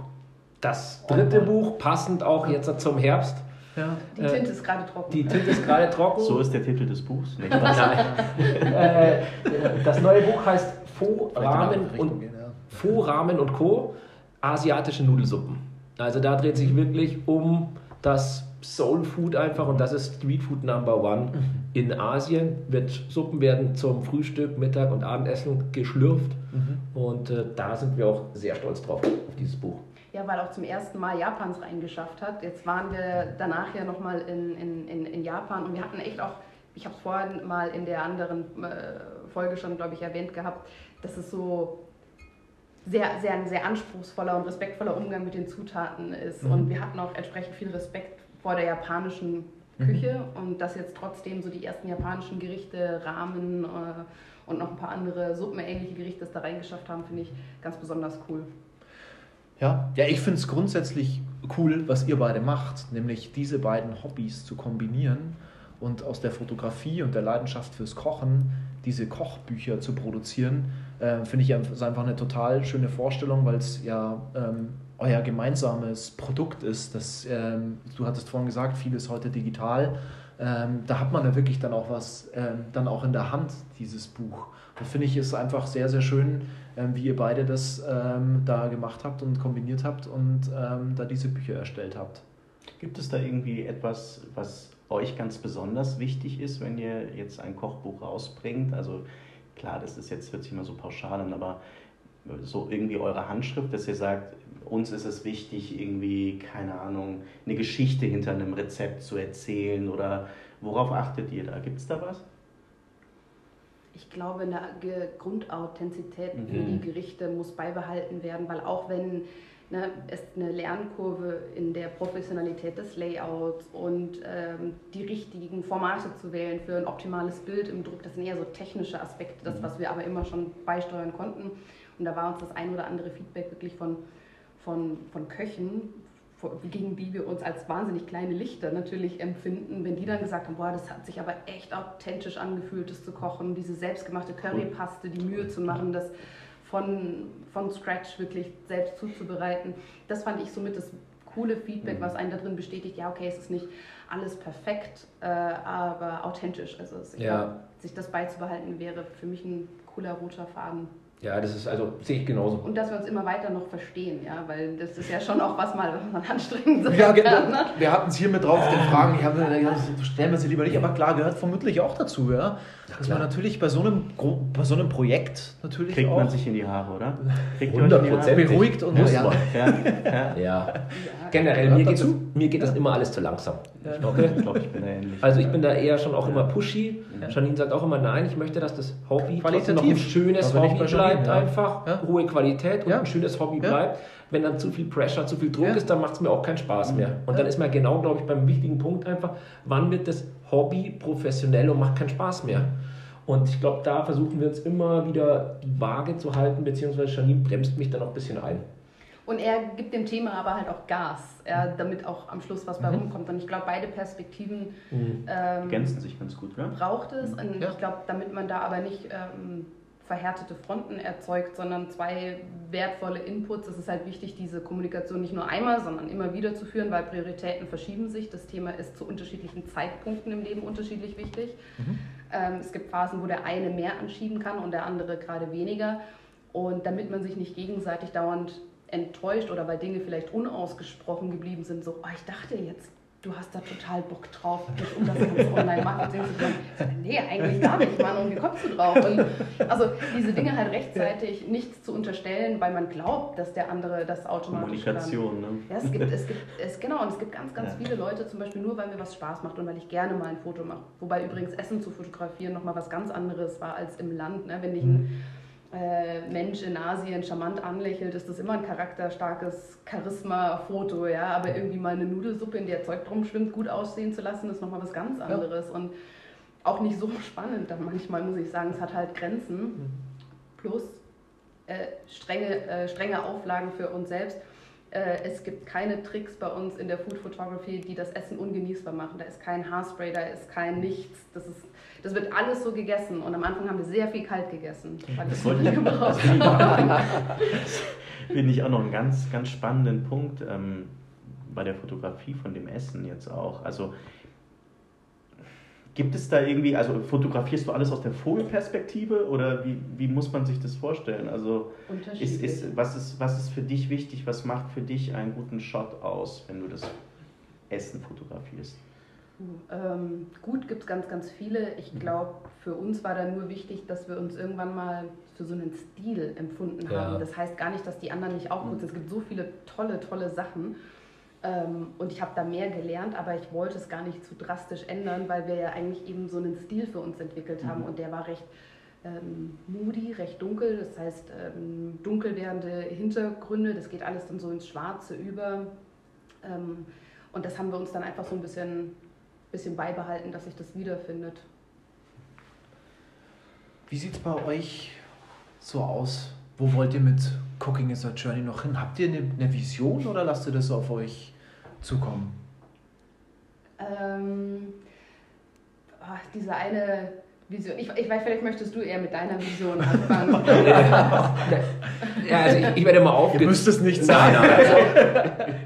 [SPEAKER 5] das dritte Buch, passend auch jetzt zum Herbst.
[SPEAKER 3] Ja.
[SPEAKER 6] Die
[SPEAKER 5] Äh,
[SPEAKER 6] Tinte ist gerade trocken.
[SPEAKER 5] Die Tinte ist gerade trocken.
[SPEAKER 4] So ist der Titel des Buchs. Nicht
[SPEAKER 5] äh, das neue Buch heißt Faux Ramen und Faux Ramen und Co. Asiatische Nudelsuppen. Also da dreht sich wirklich um das Soul Food einfach und das ist Street Food Number One. In Asien wird Suppen werden zum Frühstück, Mittag und Abendessen geschlürft und äh, da sind wir auch sehr stolz drauf auf dieses Buch.
[SPEAKER 6] Ja, weil auch zum ersten Mal Japans reingeschafft hat. Jetzt waren wir danach ja nochmal in, in, in, in Japan und wir hatten echt auch, ich habe es vorhin mal in der anderen äh, Folge schon, glaube ich, erwähnt gehabt, dass es so sehr, sehr, ein sehr anspruchsvoller und respektvoller Umgang mit den Zutaten ist. Und wir hatten auch entsprechend viel Respekt vor der japanischen Küche und dass jetzt trotzdem so die ersten japanischen Gerichte, Ramen äh, und noch ein paar andere suppenähnliche Gerichte es da reingeschafft haben, finde ich ganz besonders cool.
[SPEAKER 3] Ja, ja ich finde es grundsätzlich cool, was ihr beide macht, nämlich diese beiden Hobbys zu kombinieren und aus der Fotografie und der Leidenschaft fürs Kochen diese Kochbücher zu produzieren, äh, finde ich einfach eine total schöne Vorstellung, weil es ja ähm, euer gemeinsames Produkt ist. Das, ähm, du hattest vorhin gesagt, vieles heute digital. Ähm, da hat man ja wirklich dann auch was ähm, dann auch in der Hand, dieses Buch. Und finde ich ist einfach sehr, sehr schön, ähm, wie ihr beide das ähm, da gemacht habt und kombiniert habt und ähm, da diese Bücher erstellt habt.
[SPEAKER 4] Gibt es da irgendwie etwas, was euch ganz besonders wichtig ist, wenn ihr jetzt ein Kochbuch rausbringt? Also klar, das ist jetzt, hört sich immer so pauschal an, aber so irgendwie eure Handschrift, dass ihr sagt, uns ist es wichtig, irgendwie, keine Ahnung, eine Geschichte hinter einem Rezept zu erzählen oder worauf achtet ihr da? Gibt es da was?
[SPEAKER 6] Ich glaube, eine Grundauthentizität für
[SPEAKER 4] Mhm.
[SPEAKER 6] die Gerichte muss beibehalten werden, weil auch wenn ne, es eine Lernkurve in der Professionalität des Layouts und ähm, die richtigen Formate zu wählen für ein optimales Bild im Druck, das sind eher so technische Aspekte, das, was wir aber immer schon beisteuern konnten. Und da war uns das ein oder andere Feedback wirklich von, von, von Köchen, gegen die wir uns als wahnsinnig kleine Lichter natürlich empfinden, wenn die dann gesagt haben, boah, das hat sich aber echt authentisch angefühlt, das zu kochen, diese selbstgemachte Currypaste, die Mühe zu machen, das von, von Scratch wirklich selbst zuzubereiten. Das fand ich somit das coole Feedback, was einen da drin bestätigt, ja, okay, es ist nicht alles perfekt, äh, aber authentisch. Also es-
[SPEAKER 5] Ja.
[SPEAKER 6] glaub, sich das beizubehalten wäre für mich ein cooler roter Faden.
[SPEAKER 5] Ja, das ist also, sehe ich genauso.
[SPEAKER 6] Und dass wir uns immer weiter noch verstehen, ja, weil das ist ja schon auch was mal, was man anstrengend sein
[SPEAKER 3] Ja, genau.
[SPEAKER 6] kann. Ne?
[SPEAKER 3] Wir hatten es hier mit drauf, den Fragen, ich habe mir gedacht, stellen wir sie lieber nicht, aber klar, gehört vermutlich auch dazu, ja. Dass man natürlich bei so einem, bei so einem Projekt natürlich
[SPEAKER 4] Kriegt
[SPEAKER 3] auch
[SPEAKER 4] man sich in die Haare, oder? Kriegt in die
[SPEAKER 5] 100%.
[SPEAKER 4] Haare?
[SPEAKER 3] beruhigt und
[SPEAKER 5] Muss
[SPEAKER 3] ja,
[SPEAKER 5] man.
[SPEAKER 4] Ja, ja.
[SPEAKER 5] Generell, mir geht, das, mir geht das immer alles zu langsam.
[SPEAKER 3] Ja.
[SPEAKER 5] Okay?
[SPEAKER 4] Ich glaube, ich bin da ähnlich.
[SPEAKER 5] Also ich bin da eher schon auch immer pushy.
[SPEAKER 3] Ja.
[SPEAKER 5] Janine sagt auch immer, nein, ich möchte, dass das Hobby trotzdem noch
[SPEAKER 3] Qualitativ.
[SPEAKER 5] ein schönes
[SPEAKER 3] ich
[SPEAKER 5] Hobby bleibt
[SPEAKER 3] ja.
[SPEAKER 5] einfach.
[SPEAKER 3] Ja.
[SPEAKER 5] Hohe Qualität und
[SPEAKER 3] Ja.
[SPEAKER 5] ein schönes Hobby
[SPEAKER 3] Ja.
[SPEAKER 5] bleibt. Wenn dann zu viel Pressure, zu viel Druck
[SPEAKER 3] Ja.
[SPEAKER 5] ist, dann macht es mir auch keinen Spaß mehr. Und
[SPEAKER 3] Ja.
[SPEAKER 5] dann ist man genau, glaube ich, beim wichtigen Punkt einfach, wann wird das Hobby professionell und macht keinen Spaß mehr. Und ich glaube, da versuchen wir uns immer wieder die Waage zu halten, beziehungsweise Janine bremst mich dann auch ein bisschen ein.
[SPEAKER 6] Und er gibt dem Thema aber halt auch Gas, ja, damit auch am Schluss was bei
[SPEAKER 3] Mhm.
[SPEAKER 6] rumkommt. Und ich glaube, beide Perspektiven
[SPEAKER 5] Mhm.
[SPEAKER 6] ähm,
[SPEAKER 4] Ergänzen sich ganz gut, ne?
[SPEAKER 6] braucht es. Und
[SPEAKER 3] Ja.
[SPEAKER 6] ich glaube, damit man da aber nicht ähm, verhärtete Fronten erzeugt, sondern zwei wertvolle Inputs, ist es halt wichtig, diese Kommunikation nicht nur einmal, sondern immer wieder zu führen, weil Prioritäten verschieben sich. Das Thema ist zu unterschiedlichen Zeitpunkten im Leben unterschiedlich wichtig.
[SPEAKER 3] Mhm.
[SPEAKER 6] Ähm, es gibt Phasen, wo der eine mehr anschieben kann und der andere gerade weniger. Und damit man sich nicht gegenseitig dauernd enttäuscht oder weil Dinge vielleicht unausgesprochen geblieben sind, so, oh, ich dachte jetzt, du hast da total Bock drauf, dich um das ganze Online-Marketing zu kümmern. Nee, eigentlich gar nicht, Mann, und wie kommst du drauf? Und also diese Dinge halt rechtzeitig nicht zu unterstellen, weil man glaubt, dass der andere das automatisch kann.
[SPEAKER 4] Kommunikation, ne?
[SPEAKER 6] Ja, es gibt, es gibt, es, genau, und es gibt ganz, ganz
[SPEAKER 4] Ja.
[SPEAKER 6] viele Leute, zum Beispiel nur, weil mir was Spaß macht und weil ich gerne mal ein Foto mache. Wobei übrigens Essen zu fotografieren nochmal was ganz anderes war als im Land. Ne? Wenn dich ein äh, Mensch in Asien charmant anlächelt, ist das immer ein charakterstarkes Charisma-Foto, ja. Aber irgendwie mal eine Nudelsuppe, in der Zeug drum schwimmt, gut aussehen zu lassen, ist nochmal was ganz anderes. Und auch nicht so spannend dann manchmal, muss ich sagen. Es hat halt Grenzen. Plus äh, strenge, äh, strenge Auflagen für uns selbst. Äh, es gibt keine Tricks bei uns in der Food Photography, die das Essen ungenießbar machen. Da ist kein Haarspray, da ist kein nichts. Das, ist, das wird alles so gegessen. Und am Anfang haben wir sehr viel kalt gegessen. Weil
[SPEAKER 4] Das
[SPEAKER 6] das
[SPEAKER 4] wollte ich-
[SPEAKER 6] gebraucht
[SPEAKER 4] Finde ich auch noch einen ganz, ganz spannenden Punkt ähm, bei der Fotografie von dem Essen jetzt auch. Also gibt es da irgendwie, also fotografierst du alles aus der Vogelperspektive oder wie, wie muss man sich das vorstellen? Also ist, ist, was, ist, was ist für dich wichtig, was macht für dich einen guten Shot aus, wenn du das Essen fotografierst?
[SPEAKER 6] Ähm, gut gibt es ganz, ganz viele. Ich
[SPEAKER 5] Mhm.
[SPEAKER 6] glaube, für uns war da nur wichtig, dass wir uns irgendwann mal für so einen Stil empfunden
[SPEAKER 5] Ja.
[SPEAKER 6] haben. Das heißt gar nicht, dass die anderen nicht auch gut sind. Es gibt so viele tolle, tolle Sachen. Ähm, und ich habe da mehr gelernt, aber ich wollte es gar nicht zu drastisch ändern, weil wir ja eigentlich eben so einen Stil für uns entwickelt haben. Und der war recht ähm, moody, recht dunkel. Das heißt, ähm, dunkel werdende Hintergründe, das geht alles dann so ins Schwarze über. Ähm, und das haben wir uns dann einfach so ein bisschen, bisschen beibehalten, dass sich das wiederfindet.
[SPEAKER 3] Wie sieht es bei euch so aus? Wo wollt ihr mit Cooking is a Journey noch hin? Habt ihr eine, eine Vision oder lasst ihr das auf euch zukommen?
[SPEAKER 6] Ähm, ach, diese eine Vision. Ich, ich weiß, vielleicht möchtest du eher mit deiner Vision anfangen.
[SPEAKER 5] Ja, also ich, ich werde immer aufgezogen.
[SPEAKER 3] müsst es nicht sagen.
[SPEAKER 5] nein, also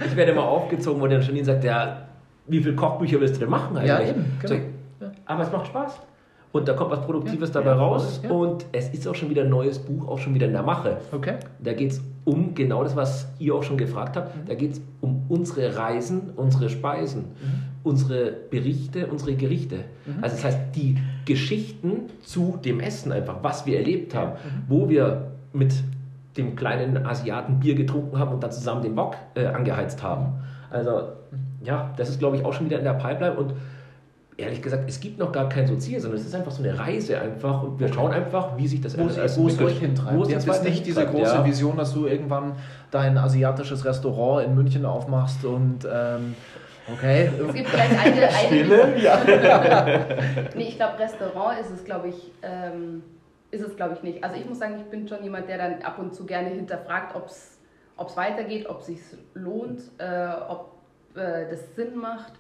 [SPEAKER 5] ich werde immer aufgezogen, wo dann Janine sagt, ja, wie viele Kochbücher willst du denn machen eigentlich?
[SPEAKER 3] Ja, eben, genau. Ja.
[SPEAKER 5] Aber es macht Spaß. Und da kommt was Produktives
[SPEAKER 3] Ja,
[SPEAKER 5] dabei
[SPEAKER 3] ja,
[SPEAKER 5] raus.
[SPEAKER 3] ja.
[SPEAKER 5] Und es ist auch schon wieder ein neues Buch, auch schon wieder in der Mache.
[SPEAKER 3] Okay.
[SPEAKER 5] Da geht es um genau das, was ihr auch schon gefragt habt.
[SPEAKER 3] Mhm.
[SPEAKER 5] Da geht es um unsere Reisen, unsere Speisen, unsere Berichte, unsere Gerichte.
[SPEAKER 3] Mhm.
[SPEAKER 5] Also das heißt, die Geschichten zu dem Essen einfach, was wir erlebt haben,
[SPEAKER 3] Mhm.
[SPEAKER 5] wo wir mit dem kleinen Asiaten Bier getrunken haben und dann zusammen den Wok äh, angeheizt haben. Also ja, das ist glaube ich auch schon wieder in der Pipeline und ehrlich gesagt, es gibt noch gar kein so Ziel, sondern es ist einfach so eine Reise einfach und wir schauen einfach, wie sich das
[SPEAKER 3] Wo,
[SPEAKER 5] alles
[SPEAKER 3] es- wo es
[SPEAKER 5] entwickelt.
[SPEAKER 3] euch hintreibt.
[SPEAKER 5] Wo
[SPEAKER 3] Ihr habt jetzt nicht diese große
[SPEAKER 5] ja.
[SPEAKER 3] Vision, dass du irgendwann dein asiatisches Restaurant in München aufmachst und ähm, okay.
[SPEAKER 6] Es gibt vielleicht eine, eine
[SPEAKER 4] Stille?
[SPEAKER 6] Nee, ich glaube, Restaurant ist es, glaube ich, ähm, ist es, glaube ich, nicht. Also ich muss sagen, ich bin schon jemand, der dann ab und zu gerne hinterfragt, ob es ob es weitergeht, ob es sich lohnt, äh, ob äh, das Sinn macht.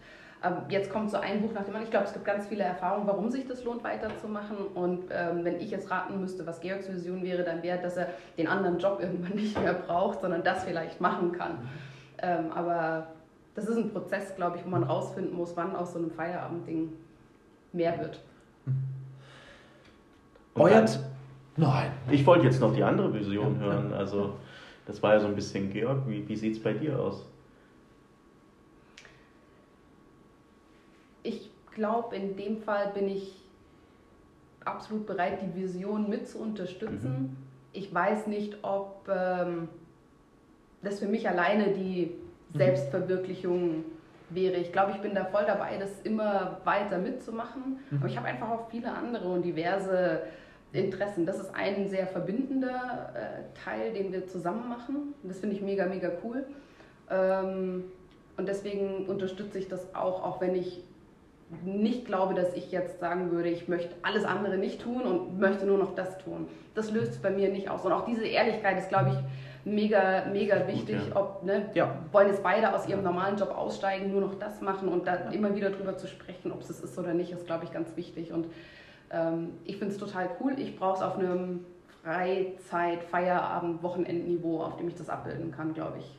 [SPEAKER 6] Ähm, jetzt kommt so ein Buch nach dem anderen. Ich glaube, es gibt ganz viele Erfahrungen, warum sich das lohnt, weiterzumachen. Und ähm, wenn ich jetzt raten müsste, was Georgs Vision wäre, dann wäre, dass er den anderen Job irgendwann nicht mehr braucht, sondern das vielleicht machen kann. Ähm, aber das ist ein Prozess, glaube ich, wo man rausfinden muss, wann aus so einem Feierabendding mehr wird.
[SPEAKER 3] Euer. Nein.
[SPEAKER 4] Ich wollte jetzt noch die andere Vision hören. Also, das war ja so ein bisschen Georg. Wie, wie sieht es bei dir aus?
[SPEAKER 6] Ich glaube, in dem Fall bin ich absolut bereit, die Vision mit zu unterstützen. Ich weiß nicht, ob ähm, das für mich alleine die Selbstverwirklichung wäre. Ich glaube, ich bin da voll dabei, das immer weiter mitzumachen. Aber ich habe einfach auch viele andere und diverse Interessen. Das ist ein sehr verbindender äh, Teil, den wir zusammen machen. Das finde ich mega, mega cool. Ähm, und deswegen unterstütze ich das auch, auch wenn ich nicht glaube, dass ich jetzt sagen würde, ich möchte alles andere nicht tun und möchte nur noch das tun. Das löst es bei mir nicht aus. Und auch diese Ehrlichkeit ist, glaube ich, mega, mega wichtig.
[SPEAKER 4] ja.
[SPEAKER 6] Ob, ne,
[SPEAKER 3] Ja.
[SPEAKER 6] wollen jetzt beide aus ihrem normalen Job aussteigen, nur noch das machen und da immer wieder drüber zu sprechen, ob es es ist oder nicht, ist, glaube ich, ganz wichtig. Und ähm, ich finde es total cool. Ich brauche es auf einem Freizeit-, Feierabend-, Wochenendniveau, auf dem ich das abbilden kann, glaube ich.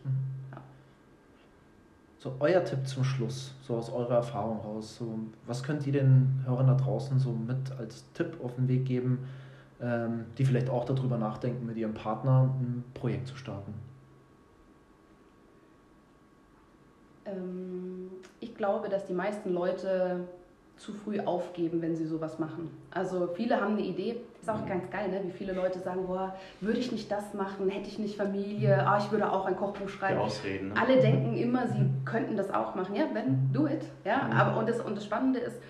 [SPEAKER 3] So, euer Tipp zum Schluss, so aus eurer Erfahrung raus. So, was könnt ihr den Hörern da draußen so mit als Tipp auf den Weg geben, ähm, die vielleicht auch darüber nachdenken, mit ihrem Partner ein Projekt zu starten?
[SPEAKER 6] Ähm, ich glaube, dass die meisten Leute zu früh aufgeben, wenn sie sowas machen. Also viele haben eine Idee, ist auch ganz geil, ne? wie viele Leute sagen, boah, würde ich nicht das machen, hätte ich nicht Familie, ah, ich würde auch ein Kochbuch
[SPEAKER 4] Die
[SPEAKER 6] schreiben.
[SPEAKER 4] Ausreden. Ne?
[SPEAKER 6] Alle denken immer, sie könnten das auch machen. Ja, wenn, do it. Ja, aber und das, und das Spannende ist,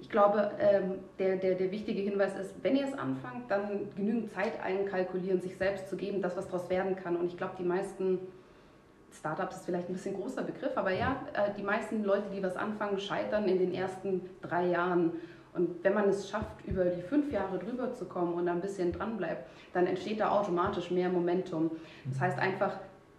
[SPEAKER 6] ich glaube, ähm, der, der, der wichtige Hinweis ist, wenn ihr es anfangt, dann genügend Zeit einkalkulieren, sich selbst zu geben, das, was daraus werden kann. Und ich glaube, die meisten Startups ist vielleicht ein bisschen großer Begriff, aber ja, äh, die meisten Leute, die was anfangen, scheitern in den ersten drei Jahren. Und wenn man es schafft, über die fünf Jahre drüber zu kommen und ein bisschen dran bleibt, dann entsteht da automatisch mehr Momentum. Das heißt einfach,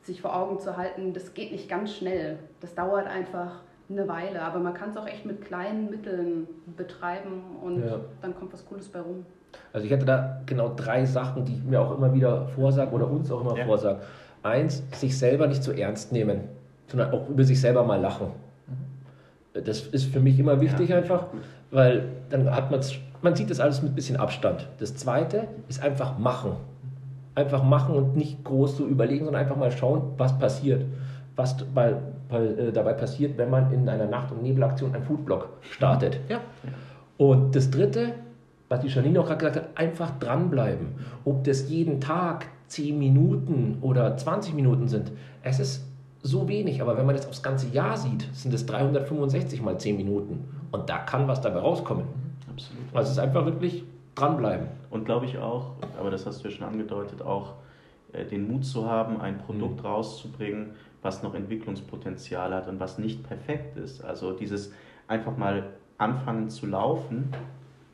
[SPEAKER 6] sich vor Augen zu halten, das geht nicht ganz schnell. Das dauert einfach eine Weile, aber man kann es auch echt mit kleinen Mitteln betreiben und
[SPEAKER 5] Ja.
[SPEAKER 6] dann kommt was Cooles bei rum.
[SPEAKER 5] Also ich hätte da genau drei Sachen, die ich mir auch immer wieder vorsage oder uns auch immer
[SPEAKER 4] Ja.
[SPEAKER 5] vorsage. Eins, sich selber nicht zu ernst nehmen, sondern auch über sich selber mal lachen. Das ist für mich immer wichtig
[SPEAKER 4] Ja,
[SPEAKER 5] einfach, weil dann hat man man sieht das alles mit ein bisschen Abstand. Das zweite ist einfach machen. Einfach machen und nicht groß so überlegen, sondern einfach mal schauen, was passiert. Was bei, bei, äh, dabei passiert, wenn man in einer Nacht- und Nebelaktion einen Foodblock startet.
[SPEAKER 3] Ja.
[SPEAKER 5] Und das Dritte, was die Janine auch gerade gesagt hat, einfach dranbleiben. Ob das jeden Tag 10 Minuten oder 20 Minuten sind, es ist so wenig. Aber wenn man das aufs ganze Jahr sieht, sind es 365 mal 10 Minuten. Und da kann was dabei rauskommen.
[SPEAKER 4] Absolut.
[SPEAKER 5] Also es ist einfach wirklich dranbleiben.
[SPEAKER 4] Und glaube ich auch, aber das hast du ja schon angedeutet, auch äh, den Mut zu haben, ein Produkt rauszubringen, was noch Entwicklungspotenzial hat und was nicht perfekt ist. Also dieses einfach mal anfangen zu laufen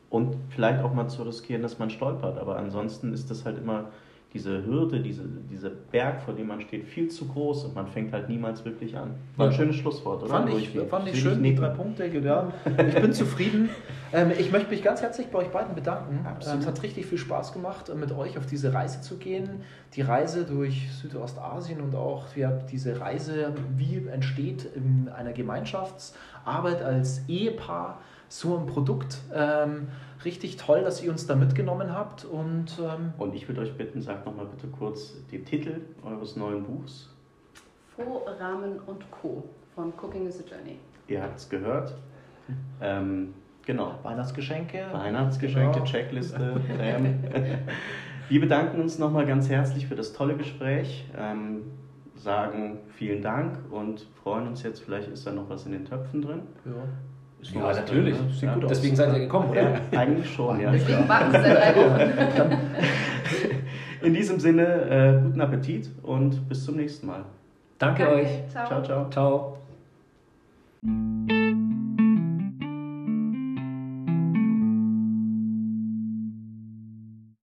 [SPEAKER 4] und vielleicht auch mal zu riskieren, dass man stolpert. Aber ansonsten ist das halt immer diese Hürde, diese, dieser Berg, vor dem man steht, viel zu groß und man fängt halt niemals wirklich an. War ein
[SPEAKER 3] Ja.
[SPEAKER 4] schönes Schlusswort, oder?
[SPEAKER 3] Fand ich, fand ich schön, die drei. Punkte. Ja. Ich bin zufrieden. Ähm, ich möchte mich ganz herzlich bei euch beiden bedanken. Ähm,
[SPEAKER 4] Absolut.
[SPEAKER 3] es hat richtig viel Spaß gemacht, mit euch auf diese Reise zu gehen. Die Reise durch Südostasien und auch ja, diese Reise, wie entsteht in einer Gemeinschaftsarbeit als Ehepaar so ein Produkt. Ähm, richtig toll, dass ihr uns da mitgenommen habt. Und ähm,
[SPEAKER 4] Und ich würde euch bitten, sagt nochmal bitte kurz den Titel eures neuen Buchs.
[SPEAKER 6] Faux, Ramen und Co. von Cooking is a Journey.
[SPEAKER 4] Ihr habt es gehört. Ähm, genau.
[SPEAKER 3] Weihnachtsgeschenke.
[SPEAKER 4] Weihnachtsgeschenke,
[SPEAKER 3] Genau.
[SPEAKER 4] Checkliste. Ähm, wir bedanken uns nochmal ganz herzlich für das tolle Gespräch, ähm, sagen vielen Dank und freuen uns jetzt, vielleicht ist da noch was in den Töpfen drin.
[SPEAKER 3] Ja.
[SPEAKER 4] Ist
[SPEAKER 5] ja, natürlich.
[SPEAKER 4] Drin, ne?
[SPEAKER 3] ja. Deswegen aus.
[SPEAKER 5] seid ihr gekommen, oder?
[SPEAKER 4] Ja, eigentlich schon, ja.
[SPEAKER 6] Deswegen machen es seit drei Wochen.
[SPEAKER 4] In diesem Sinne, äh, guten Appetit und bis zum nächsten Mal.
[SPEAKER 5] Danke,
[SPEAKER 6] Danke.
[SPEAKER 5] euch.
[SPEAKER 6] Ciao,
[SPEAKER 4] ciao. ciao.
[SPEAKER 5] ciao.